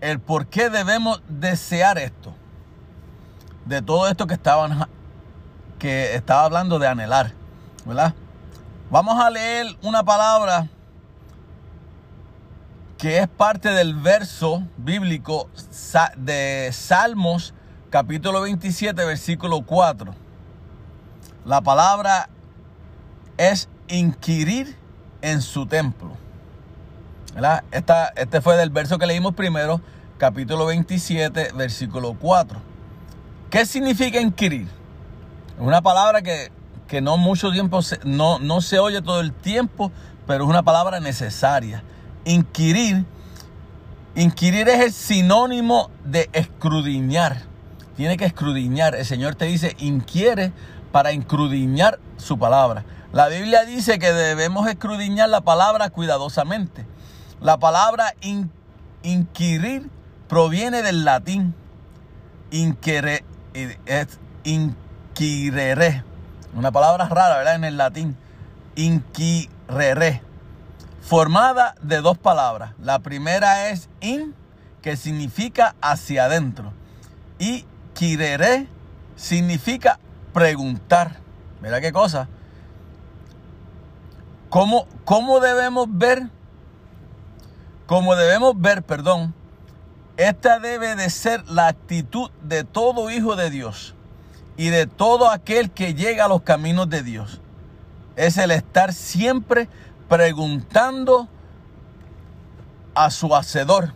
Speaker 5: el por qué debemos desear esto. De todo esto que estaban que estaba hablando de anhelar, ¿verdad? Vamos a leer una palabra que es parte del verso bíblico de Salmos capítulo 27, versículo 4. La palabra es inquirir en su templo. Esta- este fue del verso que leímos primero, capítulo 27, versículo 4. ¿Qué significa inquirir? Es una palabra que, que no mucho tiempo se- no, no se oye todo el tiempo, pero es una palabra necesaria. Inquirir, inquirir es el sinónimo de escrudiñar. Tiene que escrudiñar. El Señor te dice, inquiere para escrudiñar su palabra. La Biblia dice que debemos escrudiñar la palabra cuidadosamente. La palabra in- inquirir proviene del latín inquire, es inquirere. Una palabra rara, ¿verdad? En el latín. Inquirere. Formada de dos palabras. La primera es in, que significa hacia adentro. Y quirere significa preguntar. Mira qué cosa. ¿Cómo, cómo debemos ver? Como debemos ver, perdón, esta debe de ser la actitud de todo hijo de Dios y de todo aquel que llega a los caminos de Dios. Es el estar siempre preguntando a su hacedor,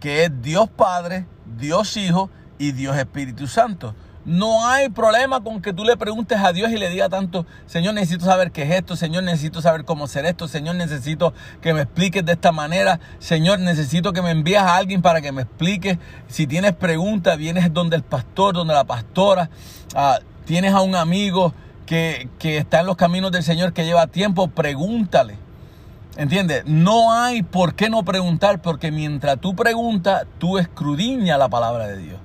Speaker 5: que es Dios Padre, Dios Hijo y Dios Espíritu Santo. No hay problema con que tú le preguntes a Dios y le digas tanto, Señor, necesito saber qué es esto, Señor, necesito saber cómo hacer esto, Señor, necesito que me expliques de esta manera, Señor, necesito que me envíes a alguien para que me explique. Si tienes preguntas, vienes donde el pastor, donde la pastora, ah, tienes a un amigo que, está en los caminos del Señor que lleva tiempo, pregúntale. ¿Entiendes? No hay por qué no preguntar, porque mientras tú preguntas, tú escrudiñas la palabra de Dios.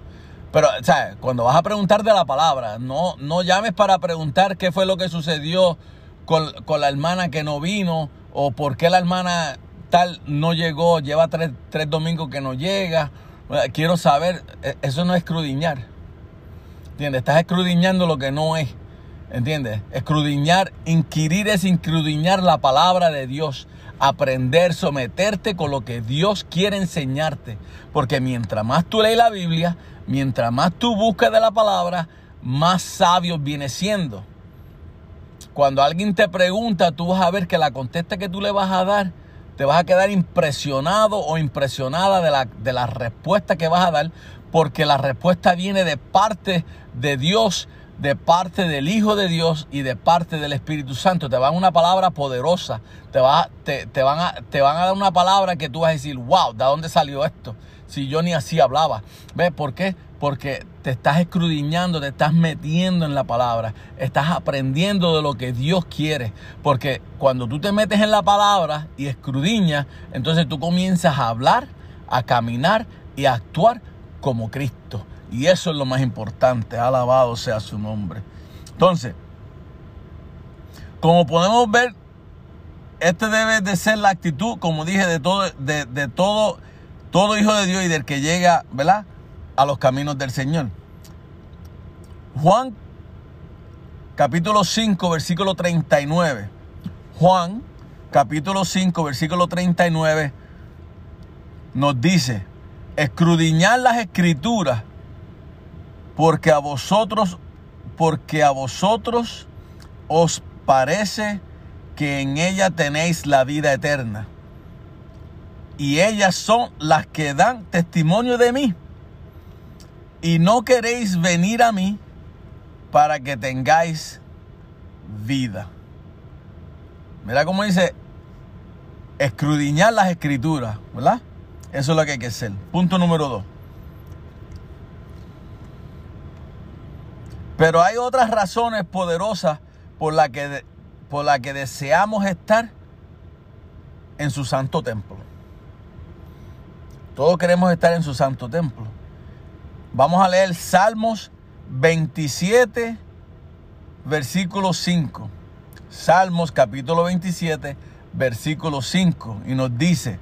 Speaker 5: Pero, ¿sabes? Cuando vas a preguntar de la palabra, no, no llames para preguntar qué fue lo que sucedió con, con la hermana que no vino, o por qué la hermana tal no llegó, lleva tres, tres domingos que no llega. Quiero saber, eh, eso no es escrudiñar. ¿Entiendes? Estás escrudiñando lo que no es. ¿Entiendes? Escrudiñar, inquirir es escrudiñar la palabra de Dios. Aprender, someterte con lo que Dios quiere enseñarte. Porque mientras más tú lees la Biblia, mientras más tú buscas de la palabra, más sabio viene siendo. Cuando alguien te pregunta, tú vas a ver que la contesta que tú le vas a dar, te vas a quedar impresionado o impresionada de la, de la respuesta que vas a dar, porque la respuesta viene de parte de Dios, de parte del Hijo de Dios y de parte del Espíritu Santo. Te van una palabra poderosa, te, va, te, te van a, te van a dar una palabra que tú vas a decir, wow, ¿de dónde salió esto? Si yo ni así hablaba. ¿Ves por qué? Porque te estás escrudiñando, te estás metiendo en la palabra, estás aprendiendo de lo que Dios quiere. Porque cuando tú te metes en la palabra y escrudiñas, entonces tú comienzas a hablar, a caminar y a actuar como Cristo. Y eso es lo más importante. Alabado sea su nombre. Entonces, como podemos ver, este debe de ser la actitud, como dije, de todo, de, todo, todo hijo de Dios y del que llega, ¿verdad? A los caminos del Señor. Juan, capítulo 5, versículo 39. Juan, capítulo 5, versículo 39, nos dice, escrudiñar las escrituras, porque a vosotros, porque a vosotros os parece que en ella tenéis la vida eterna. Y ellas son las que dan testimonio de mí. Y no queréis venir a mí para que tengáis vida. Mira cómo dice, escrudiñar las escrituras, ¿verdad? Eso es lo que hay que hacer. Punto número dos. Pero hay otras razones poderosas por las que, por la que deseamos estar en su santo templo. Todos queremos estar en su santo templo. Vamos a leer Salmos 27, versículo 5. Salmos capítulo 27, versículo 5. Y nos dice,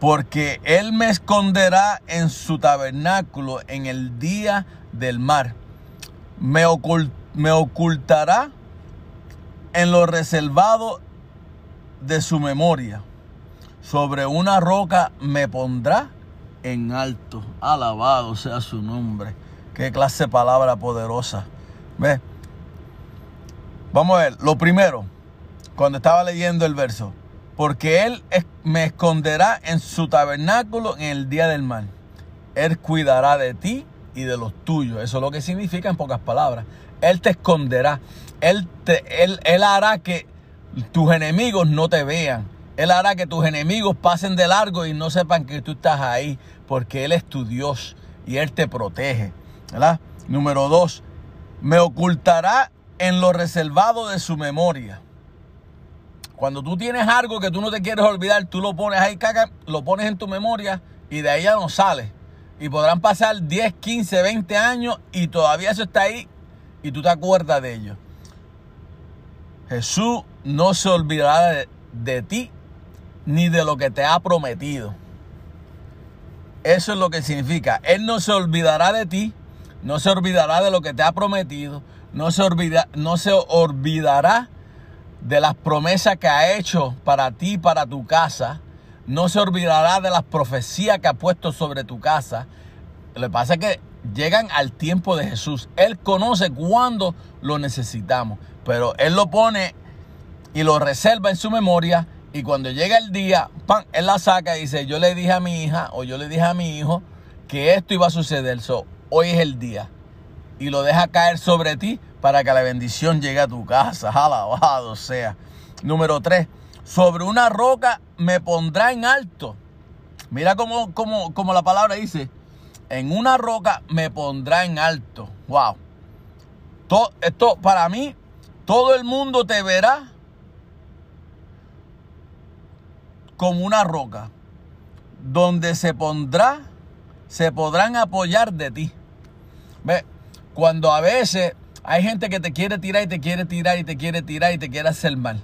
Speaker 5: porque Él me esconderá en su tabernáculo en el día del mar. Me, ocult me ocultará en lo reservado de su memoria. Sobre una roca me pondrá en alto. Alabado sea su nombre. Qué clase de palabra poderosa. ¿Ve? Vamos a ver, lo primero, cuando estaba leyendo el verso, porque Él me esconderá en su tabernáculo en el día del mal. Él cuidará de ti y de los tuyos. Eso es lo que significa en pocas palabras. Él te esconderá. Él, te, él, él hará que tus enemigos no te vean. Él hará que tus enemigos pasen de largo y no sepan que tú estás ahí. Porque Él es tu Dios y Él te protege. ¿verdad? Número dos, me ocultará en lo reservado de su memoria. Cuando tú tienes algo que tú no te quieres olvidar, tú lo pones ahí, caca, lo pones en tu memoria y de ahí ya no sale. Y podrán pasar 10, 15, 20 años y todavía eso está ahí y tú te acuerdas de ello. Jesús no se olvidará de, de ti ni de lo que te ha prometido. Eso es lo que significa. Él no se olvidará de ti, no se olvidará de lo que te ha prometido, no se, olvida, no se olvidará de las promesas que ha hecho para ti para tu casa. No se olvidará de las profecías que ha puesto sobre tu casa. Lo que pasa es que llegan al tiempo de Jesús. Él conoce cuándo lo necesitamos, pero Él lo pone y lo reserva en su memoria y cuando llega el día, ¡pam! Él la saca y dice, yo le dije a mi hija o yo le dije a mi hijo que esto iba a suceder. So, hoy es el día. Y lo deja caer sobre ti para que la bendición llegue a tu casa. Alabado sea. Número 3. Sobre una roca me pondrá en alto. Mira cómo, cómo, cómo la palabra dice. En una roca me pondrá en alto. Wow. To- esto para mí, todo el mundo te verá como una roca, donde se pondrá, se podrán apoyar de ti. Ve, cuando a veces hay gente que te quiere tirar y te quiere tirar y te quiere tirar y te quiere hacer mal.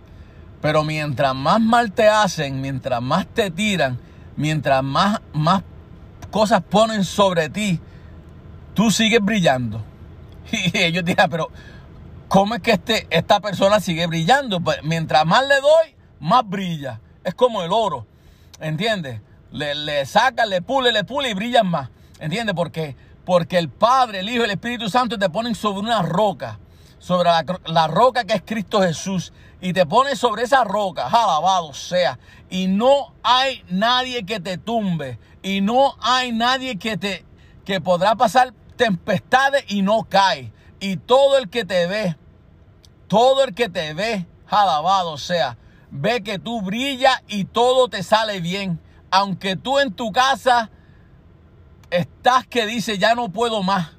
Speaker 5: Pero mientras más mal te hacen, mientras más te tiran, mientras más, más cosas ponen sobre ti, tú sigues brillando. Y ellos dirán, pero ¿cómo es que este, esta persona sigue brillando? Pues, mientras más le doy, más brilla. Es como el oro, ¿entiendes? Le, le saca, le pule, le pule y brillan más. ¿Entiendes? Porque, porque el Padre, el Hijo y el Espíritu Santo te ponen sobre una roca, sobre la, la roca que es Cristo Jesús. Y te pones sobre esa roca, alabado sea. Y no hay nadie que te tumbe. Y no hay nadie que te que podrá pasar tempestades y no cae. Y todo el que te ve, todo el que te ve, alabado sea, ve que tú brillas y todo te sale bien. Aunque tú en tu casa estás que dice ya no puedo más.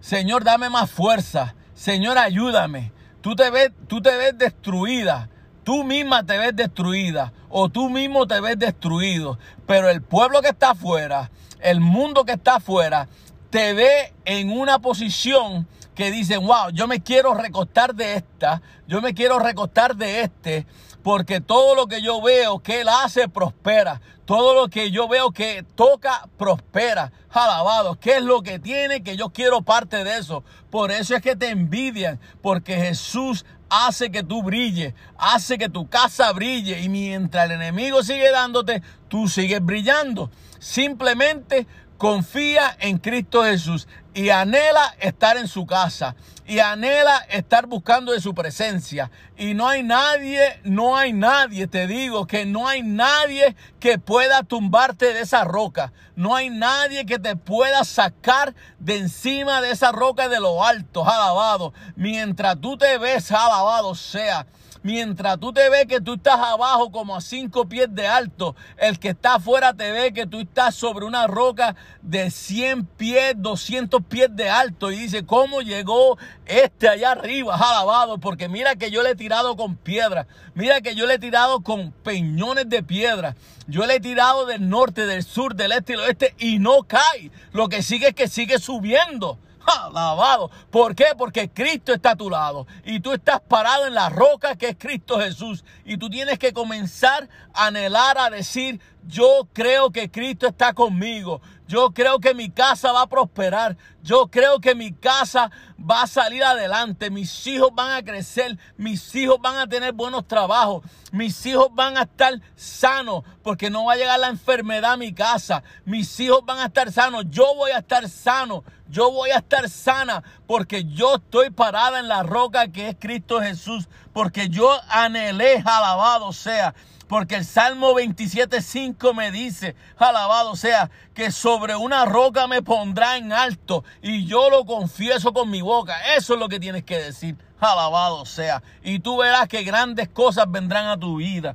Speaker 5: Señor, dame más fuerza. Señor, ayúdame. Tú te ves, tú te ves destruida. Tú misma te ves destruida. O tú mismo te ves destruido. Pero el pueblo que está afuera, el mundo que está afuera, te ve en una posición que dicen, wow, yo me quiero recostar de esta, yo me quiero recostar de este, porque todo lo que yo veo que él hace prospera, todo lo que yo veo que toca prospera. Alabado, ¿qué es lo que tiene que yo quiero parte de eso? Por eso es que te envidian, porque Jesús hace que tú brilles, hace que tu casa brille y mientras el enemigo sigue dándote, tú sigues brillando. Simplemente confía en Cristo Jesús y anhela estar en su casa y anhela estar buscando de su presencia. Y no hay nadie, no hay nadie, te digo que no hay nadie que pueda tumbarte de esa roca. No hay nadie que te pueda sacar de encima de esa roca de lo alto, alabado. Mientras tú te ves, alabado sea. Mientras tú te ves que tú estás abajo como a cinco pies de alto, el que está afuera te ve que tú estás sobre una roca de 100 pies, 200 pies de alto y dice, ¿cómo llegó este allá arriba? Alabado, porque mira que yo le he tirado con piedra, mira que yo le he tirado con peñones de piedra, yo le he tirado del norte, del sur, del este y del oeste y no cae. Lo que sigue es que sigue subiendo. Alabado. ¿Por qué? Porque Cristo está a tu lado y tú estás parado en la roca que es Cristo Jesús y tú tienes que comenzar a anhelar a decir, yo creo que Cristo está conmigo. Yo creo que mi casa va a prosperar. Yo creo que mi casa va a salir adelante. Mis hijos van a crecer. Mis hijos van a tener buenos trabajos. Mis hijos van a estar sanos porque no va a llegar la enfermedad a mi casa. Mis hijos van a estar sanos. Yo voy a estar sano. Yo voy a estar sana porque yo estoy parada en la roca que es Cristo Jesús. Porque yo anhelé, alabado sea. Porque el Salmo 27.5 me dice, alabado sea, que sobre una roca me pondrá en alto y yo lo confieso con mi boca. Eso es lo que tienes que decir, alabado sea. Y tú verás que grandes cosas vendrán a tu vida.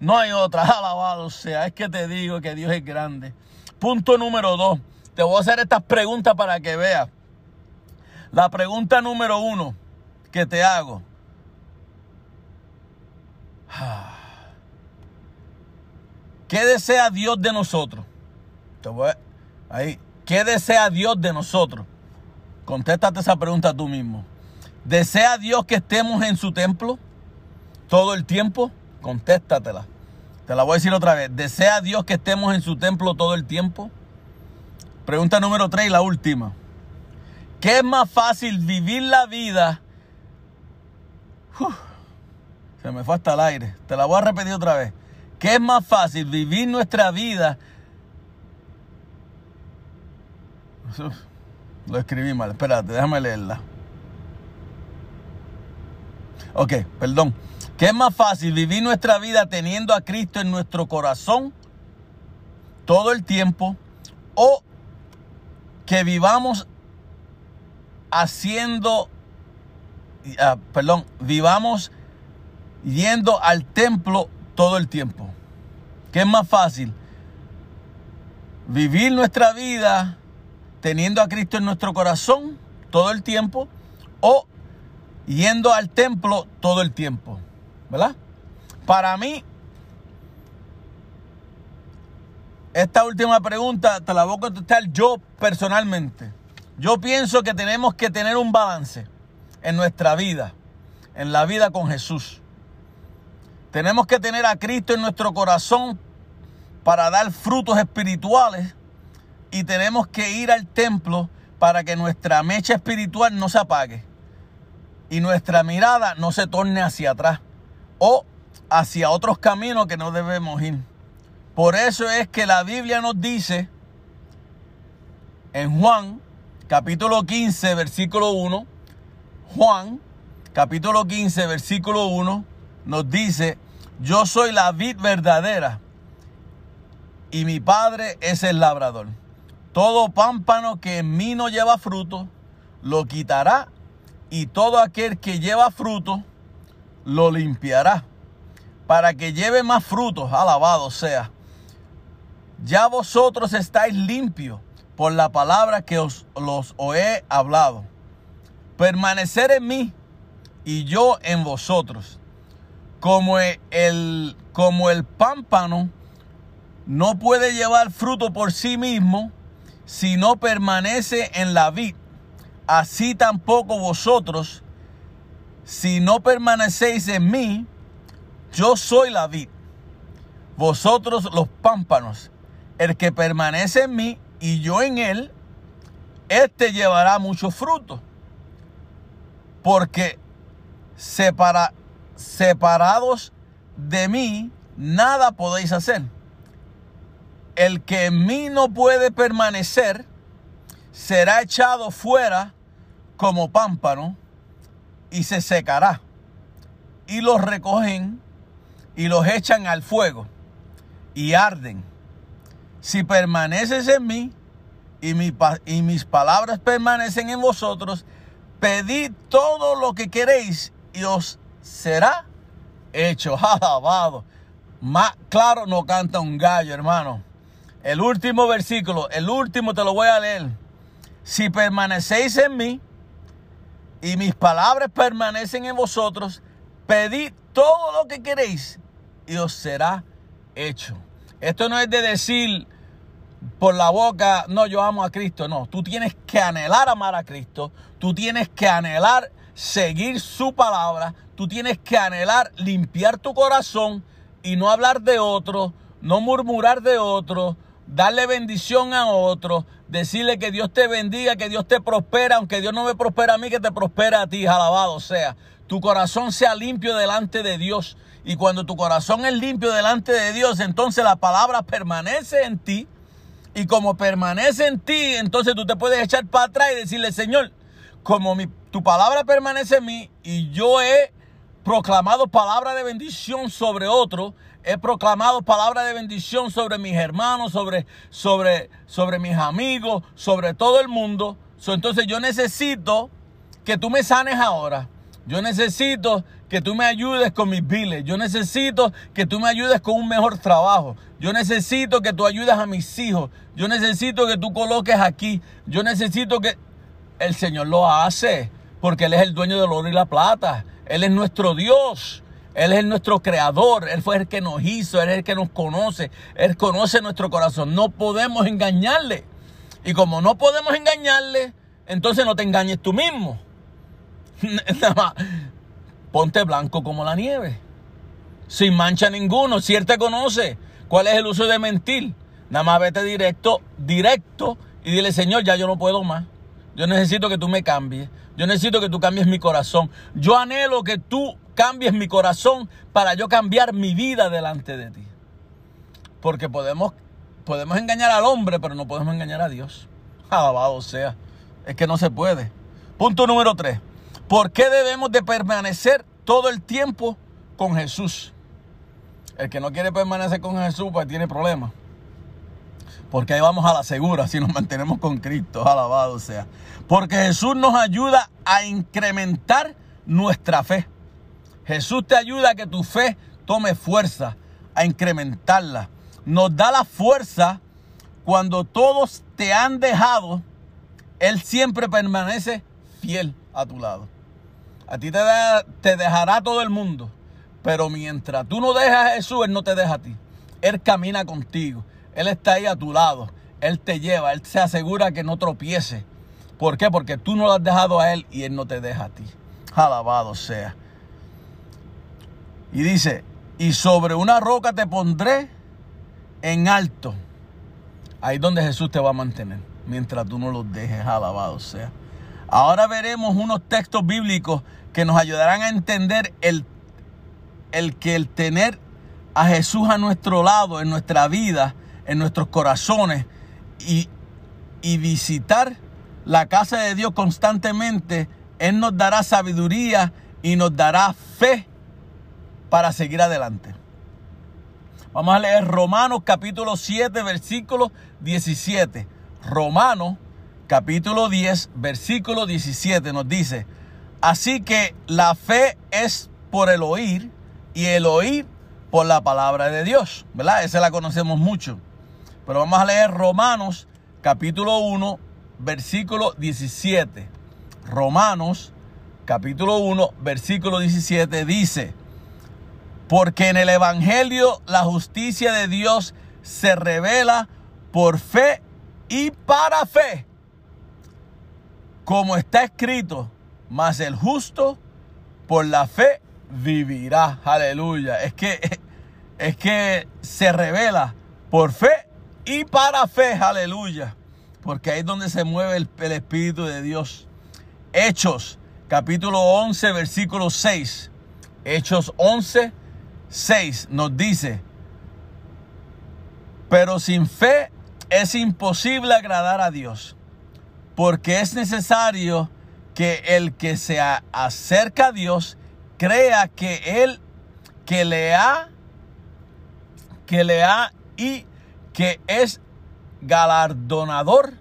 Speaker 5: No hay otra, alabado sea. Es que te digo que Dios es grande. Punto número dos. Te voy a hacer estas preguntas para que veas. La pregunta número uno que te hago. ¿Qué desea Dios de nosotros? Te voy a- ahí. ¿Qué desea Dios de nosotros? Contéstate esa pregunta tú mismo. ¿Desea Dios que estemos en su templo todo el tiempo? Contéstatela. Te la voy a decir otra vez. ¿Desea Dios que estemos en su templo todo el tiempo? Pregunta número 3 y la última. ¿Qué es más fácil vivir la vida? Se me fue hasta el aire. Te la voy a repetir otra vez. ¿Qué es más fácil vivir nuestra vida? Lo escribí mal. Espérate, déjame leerla. Ok, perdón. ¿Qué es más fácil vivir nuestra vida teniendo a Cristo en nuestro corazón todo el tiempo o que vivamos haciendo, ah, perdón, vivamos yendo al templo todo el tiempo? ¿Qué es más fácil? Vivir nuestra vida teniendo a Cristo en nuestro corazón todo el tiempo o yendo al templo todo el tiempo, ¿verdad? Para mí, esta última pregunta te la voy a contestar yo personalmente. Yo pienso que tenemos que tener un balance en nuestra vida, en la vida con Jesús. Tenemos que tener a Cristo en nuestro corazón para dar frutos espirituales y tenemos que ir al templo para que nuestra mecha espiritual no se apague y nuestra mirada no se torne hacia atrás o hacia otros caminos que no debemos ir. Por eso es que la Biblia nos dice en Juan capítulo 15 versículo 1, Juan capítulo 15 versículo 1 nos dice, yo soy la vid verdadera y mi padre es el labrador. Todo pámpano que en mí no lleva fruto, lo quitará y todo aquel que lleva fruto, lo limpiará, para que lleve más frutos, alabado sea. Ya vosotros estáis limpios por la palabra que os he hablado. Permanecer en mí y yo en vosotros. Como el, como el pámpano no puede llevar fruto por sí mismo si no permanece en la vid, así tampoco vosotros, si no permanecéis en mí, yo soy la vid, vosotros los pámpanos. El que permanece en mí y yo en él, éste llevará mucho fruto. Porque separa- separados de mí, nada podéis hacer. El que en mí no puede permanecer, será echado fuera como pámpano y se secará. Y los recogen y los echan al fuego y arden. Si permaneces en mí y, y mis palabras permanecen en vosotros, pedid todo lo que queréis y os será hecho. Alabado. Más claro no canta un gallo, hermano. El último versículo, el último te lo voy a leer. Si permanecéis en mí y mis palabras permanecen en vosotros, pedid todo lo que queréis y os será hecho. Esto no es de decir por la boca, no, yo amo a Cristo. No, tú tienes que anhelar amar a Cristo. Tú tienes que anhelar seguir su palabra. Tú tienes que anhelar limpiar tu corazón y no hablar de otro, no murmurar de otro, darle bendición a otro, decirle que Dios te bendiga, que Dios te prospera, aunque Dios no me prospera a mí, que te prospera a ti, alabado sea. Tu corazón sea limpio delante de Dios. Y cuando tu corazón es limpio delante de Dios, entonces la palabra permanece en ti. Y como permanece en ti, entonces tú te puedes echar para atrás y decirle, Señor, como tu palabra permanece en mí y yo he proclamado palabra de bendición sobre otro, he proclamado palabra de bendición sobre mis hermanos, sobre, sobre, sobre mis amigos, sobre todo el mundo. So, entonces yo necesito que tú me sanes ahora. Yo necesito que tú me ayudes con mis biles. Yo necesito que tú me ayudes con un mejor trabajo. Yo necesito que tú ayudes a mis hijos. Yo necesito que tú coloques aquí. Yo necesito que el Señor lo hace porque Él es el dueño del oro y la plata. Él es nuestro Dios. Él es nuestro creador. Él fue el que nos hizo. Él es el que nos conoce. Él conoce nuestro corazón. No podemos engañarle. Y como no podemos engañarle, entonces no te engañes tú mismo. Nada más, ponte blanco como la nieve. Sin mancha ninguno. Si Él te conoce, ¿cuál es el uso de mentir? Nada más vete directo, directo y dile, Señor, ya yo no puedo más. Yo necesito que tú me cambies. Yo necesito que tú cambies mi corazón. Yo anhelo que tú cambies mi corazón para yo cambiar mi vida delante de ti. Porque podemos, podemos engañar al hombre, pero no podemos engañar a Dios. Alabado sea. Es que no se puede. Punto número tres. ¿Por qué debemos de permanecer todo el tiempo con Jesús? El que no quiere permanecer con Jesús, pues tiene problemas. Porque ahí vamos a la segura si nos mantenemos con Cristo. Alabado sea. Porque Jesús nos ayuda a incrementar nuestra fe. Jesús te ayuda a que tu fe tome fuerza, a incrementarla. Nos da la fuerza cuando todos te han dejado. Él siempre permanece fiel a tu lado. A ti te, te dejará todo el mundo. Pero mientras tú no dejas a Jesús, Él no te deja a ti. Él camina contigo. Él está ahí a tu lado. Él te lleva. Él se asegura que no tropiece. ¿Por qué? Porque tú no lo has dejado a Él y Él no te deja a ti. Alabado sea. Y dice, y sobre una roca te pondré en alto. Ahí donde Jesús te va a mantener. Mientras tú no los dejes. Alabado sea. Ahora veremos unos textos bíblicos que nos ayudarán a entender el, el que el tener a Jesús a nuestro lado, en nuestra vida, en nuestros corazones y, y visitar la casa de Dios constantemente, Él nos dará sabiduría y nos dará fe para seguir adelante. Vamos a leer Romanos capítulo 7, versículo 17. Romanos capítulo 10, versículo 17 nos dice, así que la fe es por el oír y el oír por la palabra de Dios, ¿verdad? Esa la conocemos mucho. Pero vamos a leer Romanos capítulo 1, versículo 17. Romanos capítulo 1, versículo 17 dice, porque en el Evangelio la justicia de Dios se revela por fe y para fe. Como está escrito, mas el justo por la fe vivirá. Aleluya. Es que, es que se revela por fe y para fe. Aleluya. Porque ahí es donde se mueve el, Espíritu de Dios. Hechos, capítulo 11, versículo 6. Hechos 11, 6 nos dice, pero sin fe es imposible agradar a Dios, porque es necesario que el que se acerca a Dios crea que Él, que le ha, que le ha y que es galardonador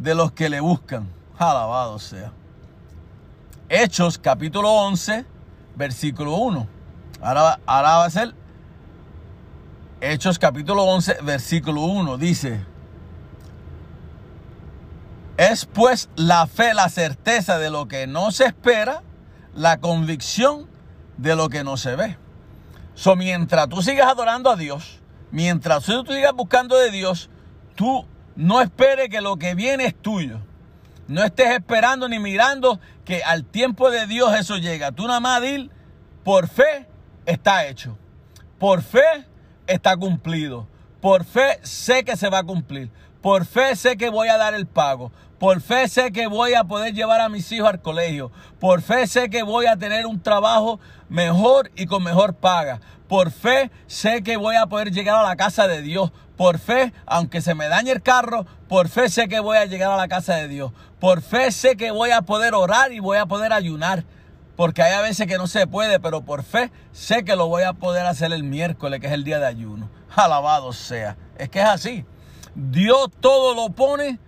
Speaker 5: de los que le buscan. Alabado sea. Hechos capítulo 11, versículo 1. Ahora, ahora va a ser Hechos capítulo 11, versículo 1. Dice, es pues la fe, la certeza de lo que no se espera, la convicción de lo que no se ve. So, mientras tú sigas adorando a Dios, mientras tú sigas buscando de Dios, tú no esperes que lo que viene es tuyo. No estés esperando ni mirando que al tiempo de Dios eso llega. Tú nada más por fe está hecho. Por fe está cumplido. Por fe sé que se va a cumplir. Por fe sé que voy a dar el pago. Por fe sé que voy a poder llevar a mis hijos al colegio. Por fe sé que voy a tener un trabajo mejor y con mejor paga. Por fe sé que voy a poder llegar a la casa de Dios. Por fe, aunque se me dañe el carro, por fe sé que voy a llegar a la casa de Dios. Por fe sé que voy a poder orar y voy a poder ayunar. Porque hay a veces que no se puede, pero por fe sé que lo voy a poder hacer el miércoles, que es el día de ayuno. Alabado sea. Es que es así. Dios todo lo pone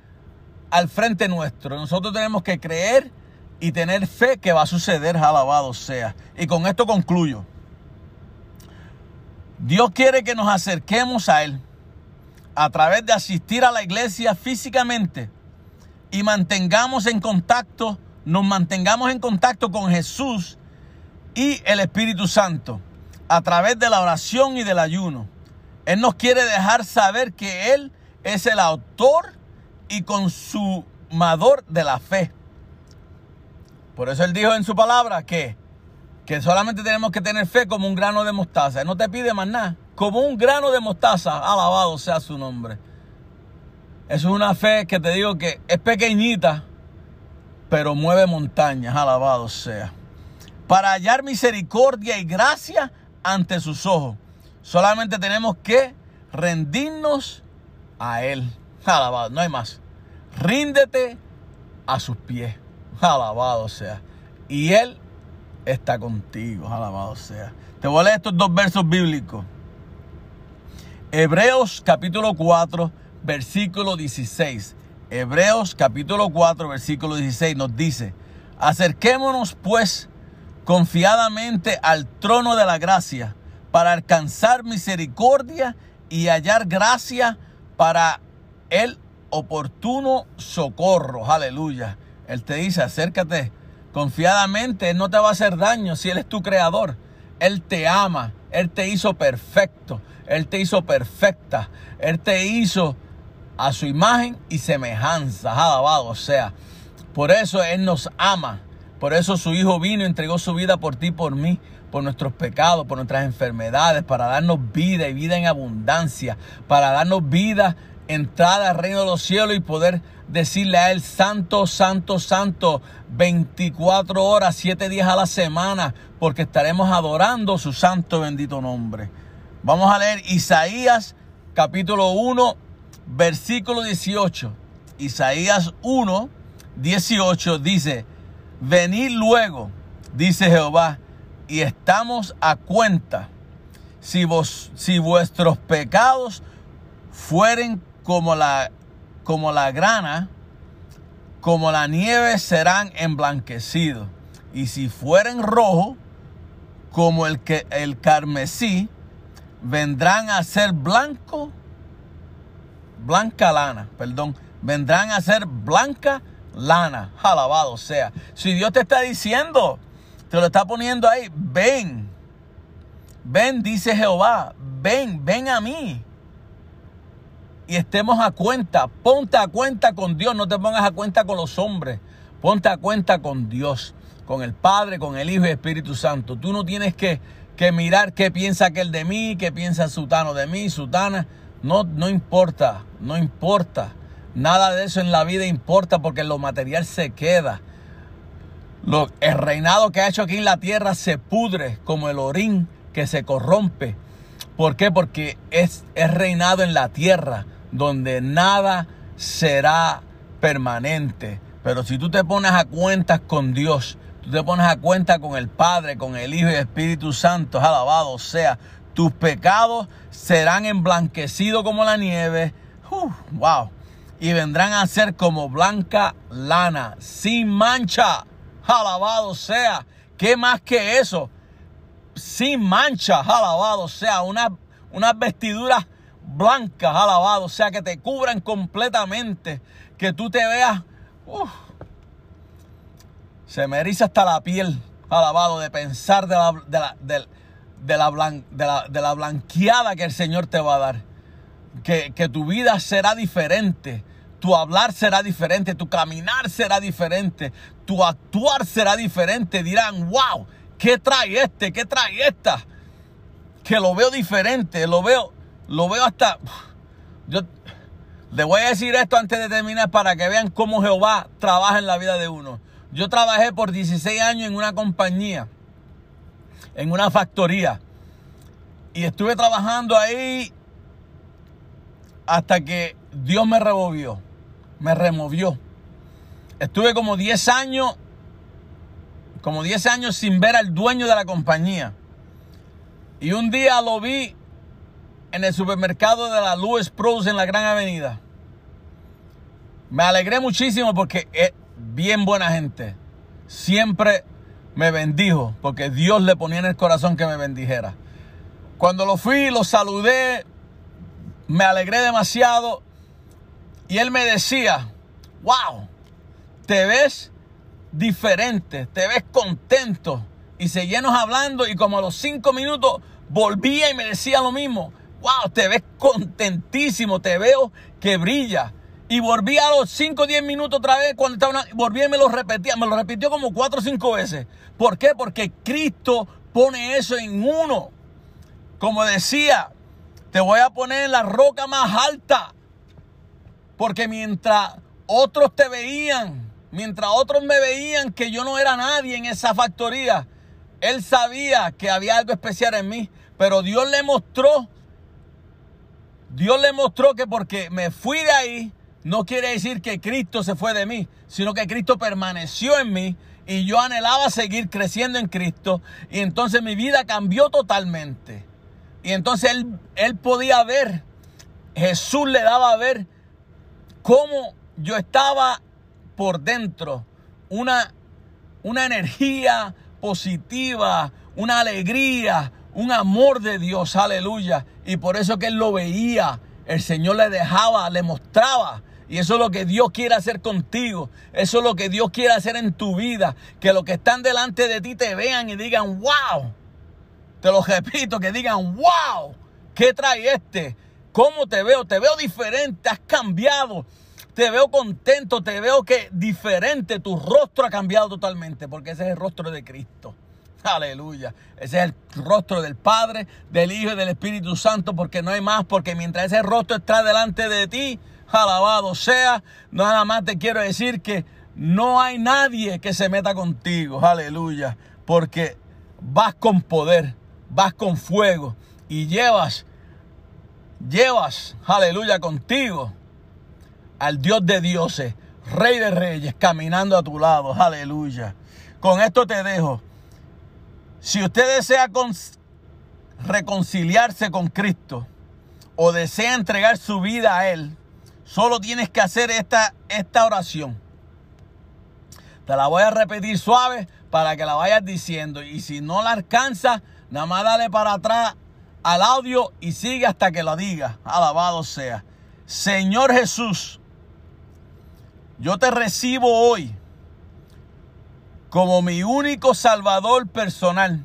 Speaker 5: al frente nuestro. Nosotros tenemos que creer y tener fe que va a suceder. Alabado sea. Y con esto concluyo. Dios quiere que nos acerquemos a Él a través de asistir a la iglesia físicamente y mantengamos en contacto, nos mantengamos en contacto con Jesús y el Espíritu Santo a través de la oración y del ayuno. Él nos quiere dejar saber que Él es el autor y consumador de la fe. Por eso Él dijo en su palabra que, que solamente tenemos que tener fe como un grano de mostaza. Él no te pide más nada. Como un grano de mostaza, alabado sea su nombre. Eso es una fe que te digo que es pequeñita, pero mueve montañas, alabado sea. Para hallar misericordia y gracia ante sus ojos. Solamente tenemos que rendirnos a Él. Alabado, no hay más. Ríndete a sus pies. Alabado sea. Y Él está contigo. Alabado sea. Te voy a leer estos dos versos bíblicos. Hebreos capítulo 4, versículo 16. Hebreos capítulo 4, versículo 16 nos dice, acerquémonos pues confiadamente al trono de la gracia para alcanzar misericordia y hallar gracia para el oportuno socorro. Aleluya. Él te dice, acércate confiadamente, Él no te va a hacer daño si Él es tu creador. Él te ama, Él te hizo perfecto, Él te hizo perfecta, Él te hizo a su imagen y semejanza. Alabado sea. Por eso Él nos ama. Por eso su Hijo vino y entregó su vida por ti y por mí, por nuestros pecados, por nuestras enfermedades, para darnos vida y vida en abundancia, para darnos vida, entrada al reino de los cielos y poder decirle a Él, Santo, Santo, Santo, 24 horas, 7 días a la semana, porque estaremos adorando su santo bendito nombre. Vamos a leer Isaías capítulo 1, versículo 18. Isaías 1, 18 dice, venid luego, dice Jehová, y estamos a cuenta. Si, vos, si vuestros pecados fueren como la, como la grana, como la nieve serán emblanquecidos. Y si fueren rojos, como el, que, el carmesí, vendrán a ser blanco, blanca lana, perdón, vendrán a ser blanca lana. Alabado sea. Si Dios te está diciendo, te lo está poniendo ahí, ven, ven, dice Jehová, ven, ven a mí. Y estemos a cuenta, ponte a cuenta con Dios, no te pongas a cuenta con los hombres, ponte a cuenta con Dios, con el Padre, con el Hijo y Espíritu Santo. Tú no tienes que, que mirar qué piensa aquel de mí, qué piensa Sutano de mí, Sutana. No, no importa, no importa. Nada de eso en la vida importa porque lo material se queda. Lo, el reinado que ha hecho aquí en la tierra se pudre como el orín que se corrompe. ¿Por qué? Porque es, es reinado en la tierra donde nada será permanente. Pero si tú te pones a cuentas con Dios, tú te pones a cuenta con el Padre, con el Hijo y el Espíritu Santo, alabado sea, tus pecados serán emblanquecidos como la nieve. Uh, wow. Y vendrán a ser como blanca lana, sin mancha. Alabado sea. ¿Qué más que eso? Sin mancha, alabado sea. Una, unas vestiduras blancas, alabado sea. Que te cubran completamente. Que tú te veas. uf, se me hasta la piel, alabado, de pensar de la, de la, de la, blan- de la- de la blanqueada que el Señor te va a dar. Que, que tu vida será diferente. Tu hablar será diferente, tu caminar será diferente, tu actuar será diferente. Dirán, wow, ¿qué trae este? ¿Qué trae esta? Que lo veo diferente, lo veo, lo veo hasta... Yo le voy a decir esto antes de terminar para que vean cómo Jehová trabaja en la vida de uno. Yo trabajé por 16 años en una compañía, en una factoría. Y estuve trabajando ahí hasta que Dios me removió, me removió. Estuve como 10 años, como 10 años sin ver al dueño de la compañía. Y un día lo vi en el supermercado de la Louis Pros en la Gran Avenida. Me alegré muchísimo porque es bien buena gente. Siempre me bendijo porque Dios le ponía en el corazón que me bendijera. Cuando lo fui, lo saludé, me alegré demasiado y él me decía, wow, te ves diferente, te ves contento. Y seguíamos hablando y como a los cinco minutos volvía y me decía lo mismo, wow, te ves contentísimo, te veo que brilla. Y volví a los 5 o 10 minutos otra vez cuando estaba volví y me lo repetía, me lo repitió como 4 o 5 veces. ¿Por qué? Porque Cristo pone eso en uno. Como decía, te voy a poner en la roca más alta. Porque mientras otros te veían, mientras otros me veían que yo no era nadie en esa factoría, él sabía que había algo especial en mí. Pero Dios le mostró, Dios le mostró que porque me fui de ahí, no quiere decir que Cristo se fue de mí, sino que Cristo permaneció en mí y yo anhelaba seguir creciendo en Cristo y entonces mi vida cambió totalmente. Y entonces él, él podía ver, Jesús le daba a ver cómo yo estaba por dentro, una, una energía positiva, una alegría, un amor de Dios, aleluya. Y por eso que él lo veía, el Señor le dejaba, le mostraba. Y eso es lo que Dios quiere hacer contigo. Eso es lo que Dios quiere hacer en tu vida. Que los que están delante de ti te vean y digan, wow. Te lo repito, que digan, wow. ¿Qué trae este? ¿Cómo te veo? Te veo diferente, has cambiado. Te veo contento, te veo que diferente. Tu rostro ha cambiado totalmente porque ese es el rostro de Cristo. Aleluya. Ese es el rostro del Padre, del Hijo y del Espíritu Santo, porque no hay más, porque mientras ese rostro está delante de ti, alabado sea, nada más te quiero decir que no hay nadie que se meta contigo, aleluya, porque vas con poder, vas con fuego y llevas, llevas, aleluya, contigo al Dios de dioses, Rey de reyes, caminando a tu lado, aleluya. Con esto te dejo. Si usted desea con- reconciliarse con Cristo o desea entregar su vida a Él, solo tienes que hacer esta, esta oración. Te la voy a repetir suave para que la vayas diciendo. Y si no la alcanza, nada más dale para atrás al audio y sigue hasta que lo diga. Alabado sea. Señor Jesús, yo te recibo hoy como mi único salvador personal.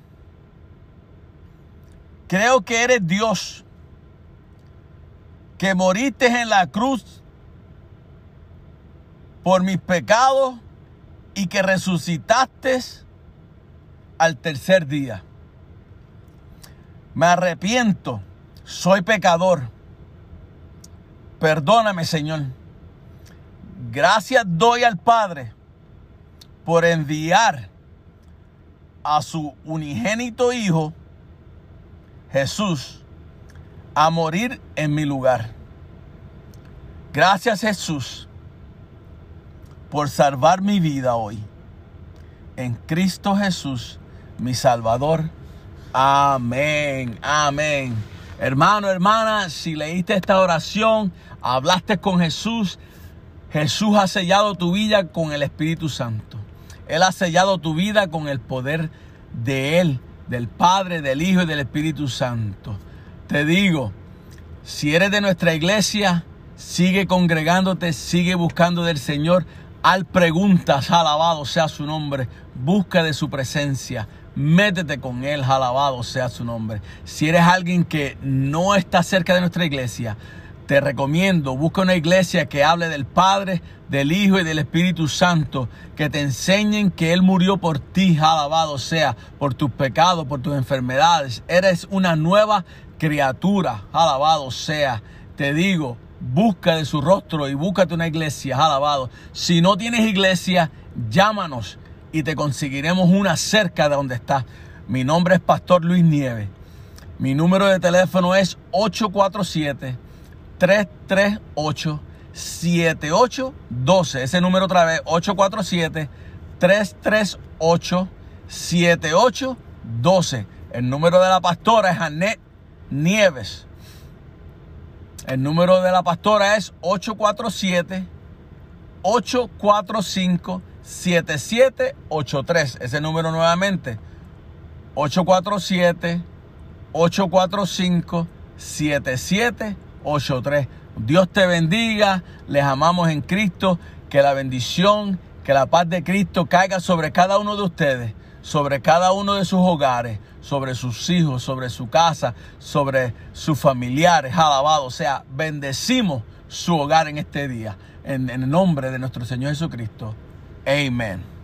Speaker 5: Creo que eres Dios, que moriste en la cruz por mis pecados y que resucitaste al tercer día. Me arrepiento, soy pecador. Perdóname, Señor. Gracias doy al Padre por enviar a su unigénito Hijo, Jesús, a morir en mi lugar. Gracias Jesús por salvar mi vida hoy. En Cristo Jesús, mi Salvador. Amén, amén. Hermano, hermana, si leíste esta oración, hablaste con Jesús, Jesús ha sellado tu vida con el Espíritu Santo. Él ha sellado tu vida con el poder de Él, del Padre, del Hijo y del Espíritu Santo. Te digo, si eres de nuestra iglesia, sigue congregándote, sigue buscando del Señor. Al preguntas, alabado sea su nombre. Busca de su presencia. Métete con Él, alabado sea su nombre. Si eres alguien que no está cerca de nuestra iglesia, te recomiendo, busca una iglesia que hable del Padre, del Hijo y del Espíritu Santo, que te enseñen que Él murió por ti, alabado sea, por tus pecados, por tus enfermedades. Eres una nueva criatura, alabado sea. Te digo, busca de su rostro y búscate una iglesia, alabado. Si no tienes iglesia, llámanos y te conseguiremos una cerca de donde estás. Mi nombre es Pastor Luis Nieves. Mi número de teléfono es 847-338-7812. Ese número otra vez, 847-338-7812. El número de la pastora es Annette Nieves. El número de la pastora es 847-845-7783. Ese número nuevamente, 847-845-7783. Dios te bendiga, les amamos en Cristo, que la bendición, que la paz de Cristo caiga sobre cada uno de ustedes, sobre cada uno de sus hogares, sobre sus hijos, sobre su casa, sobre sus familiares. Alabado sea, bendecimos su hogar en este día. En el nombre de nuestro Señor Jesucristo. Amén.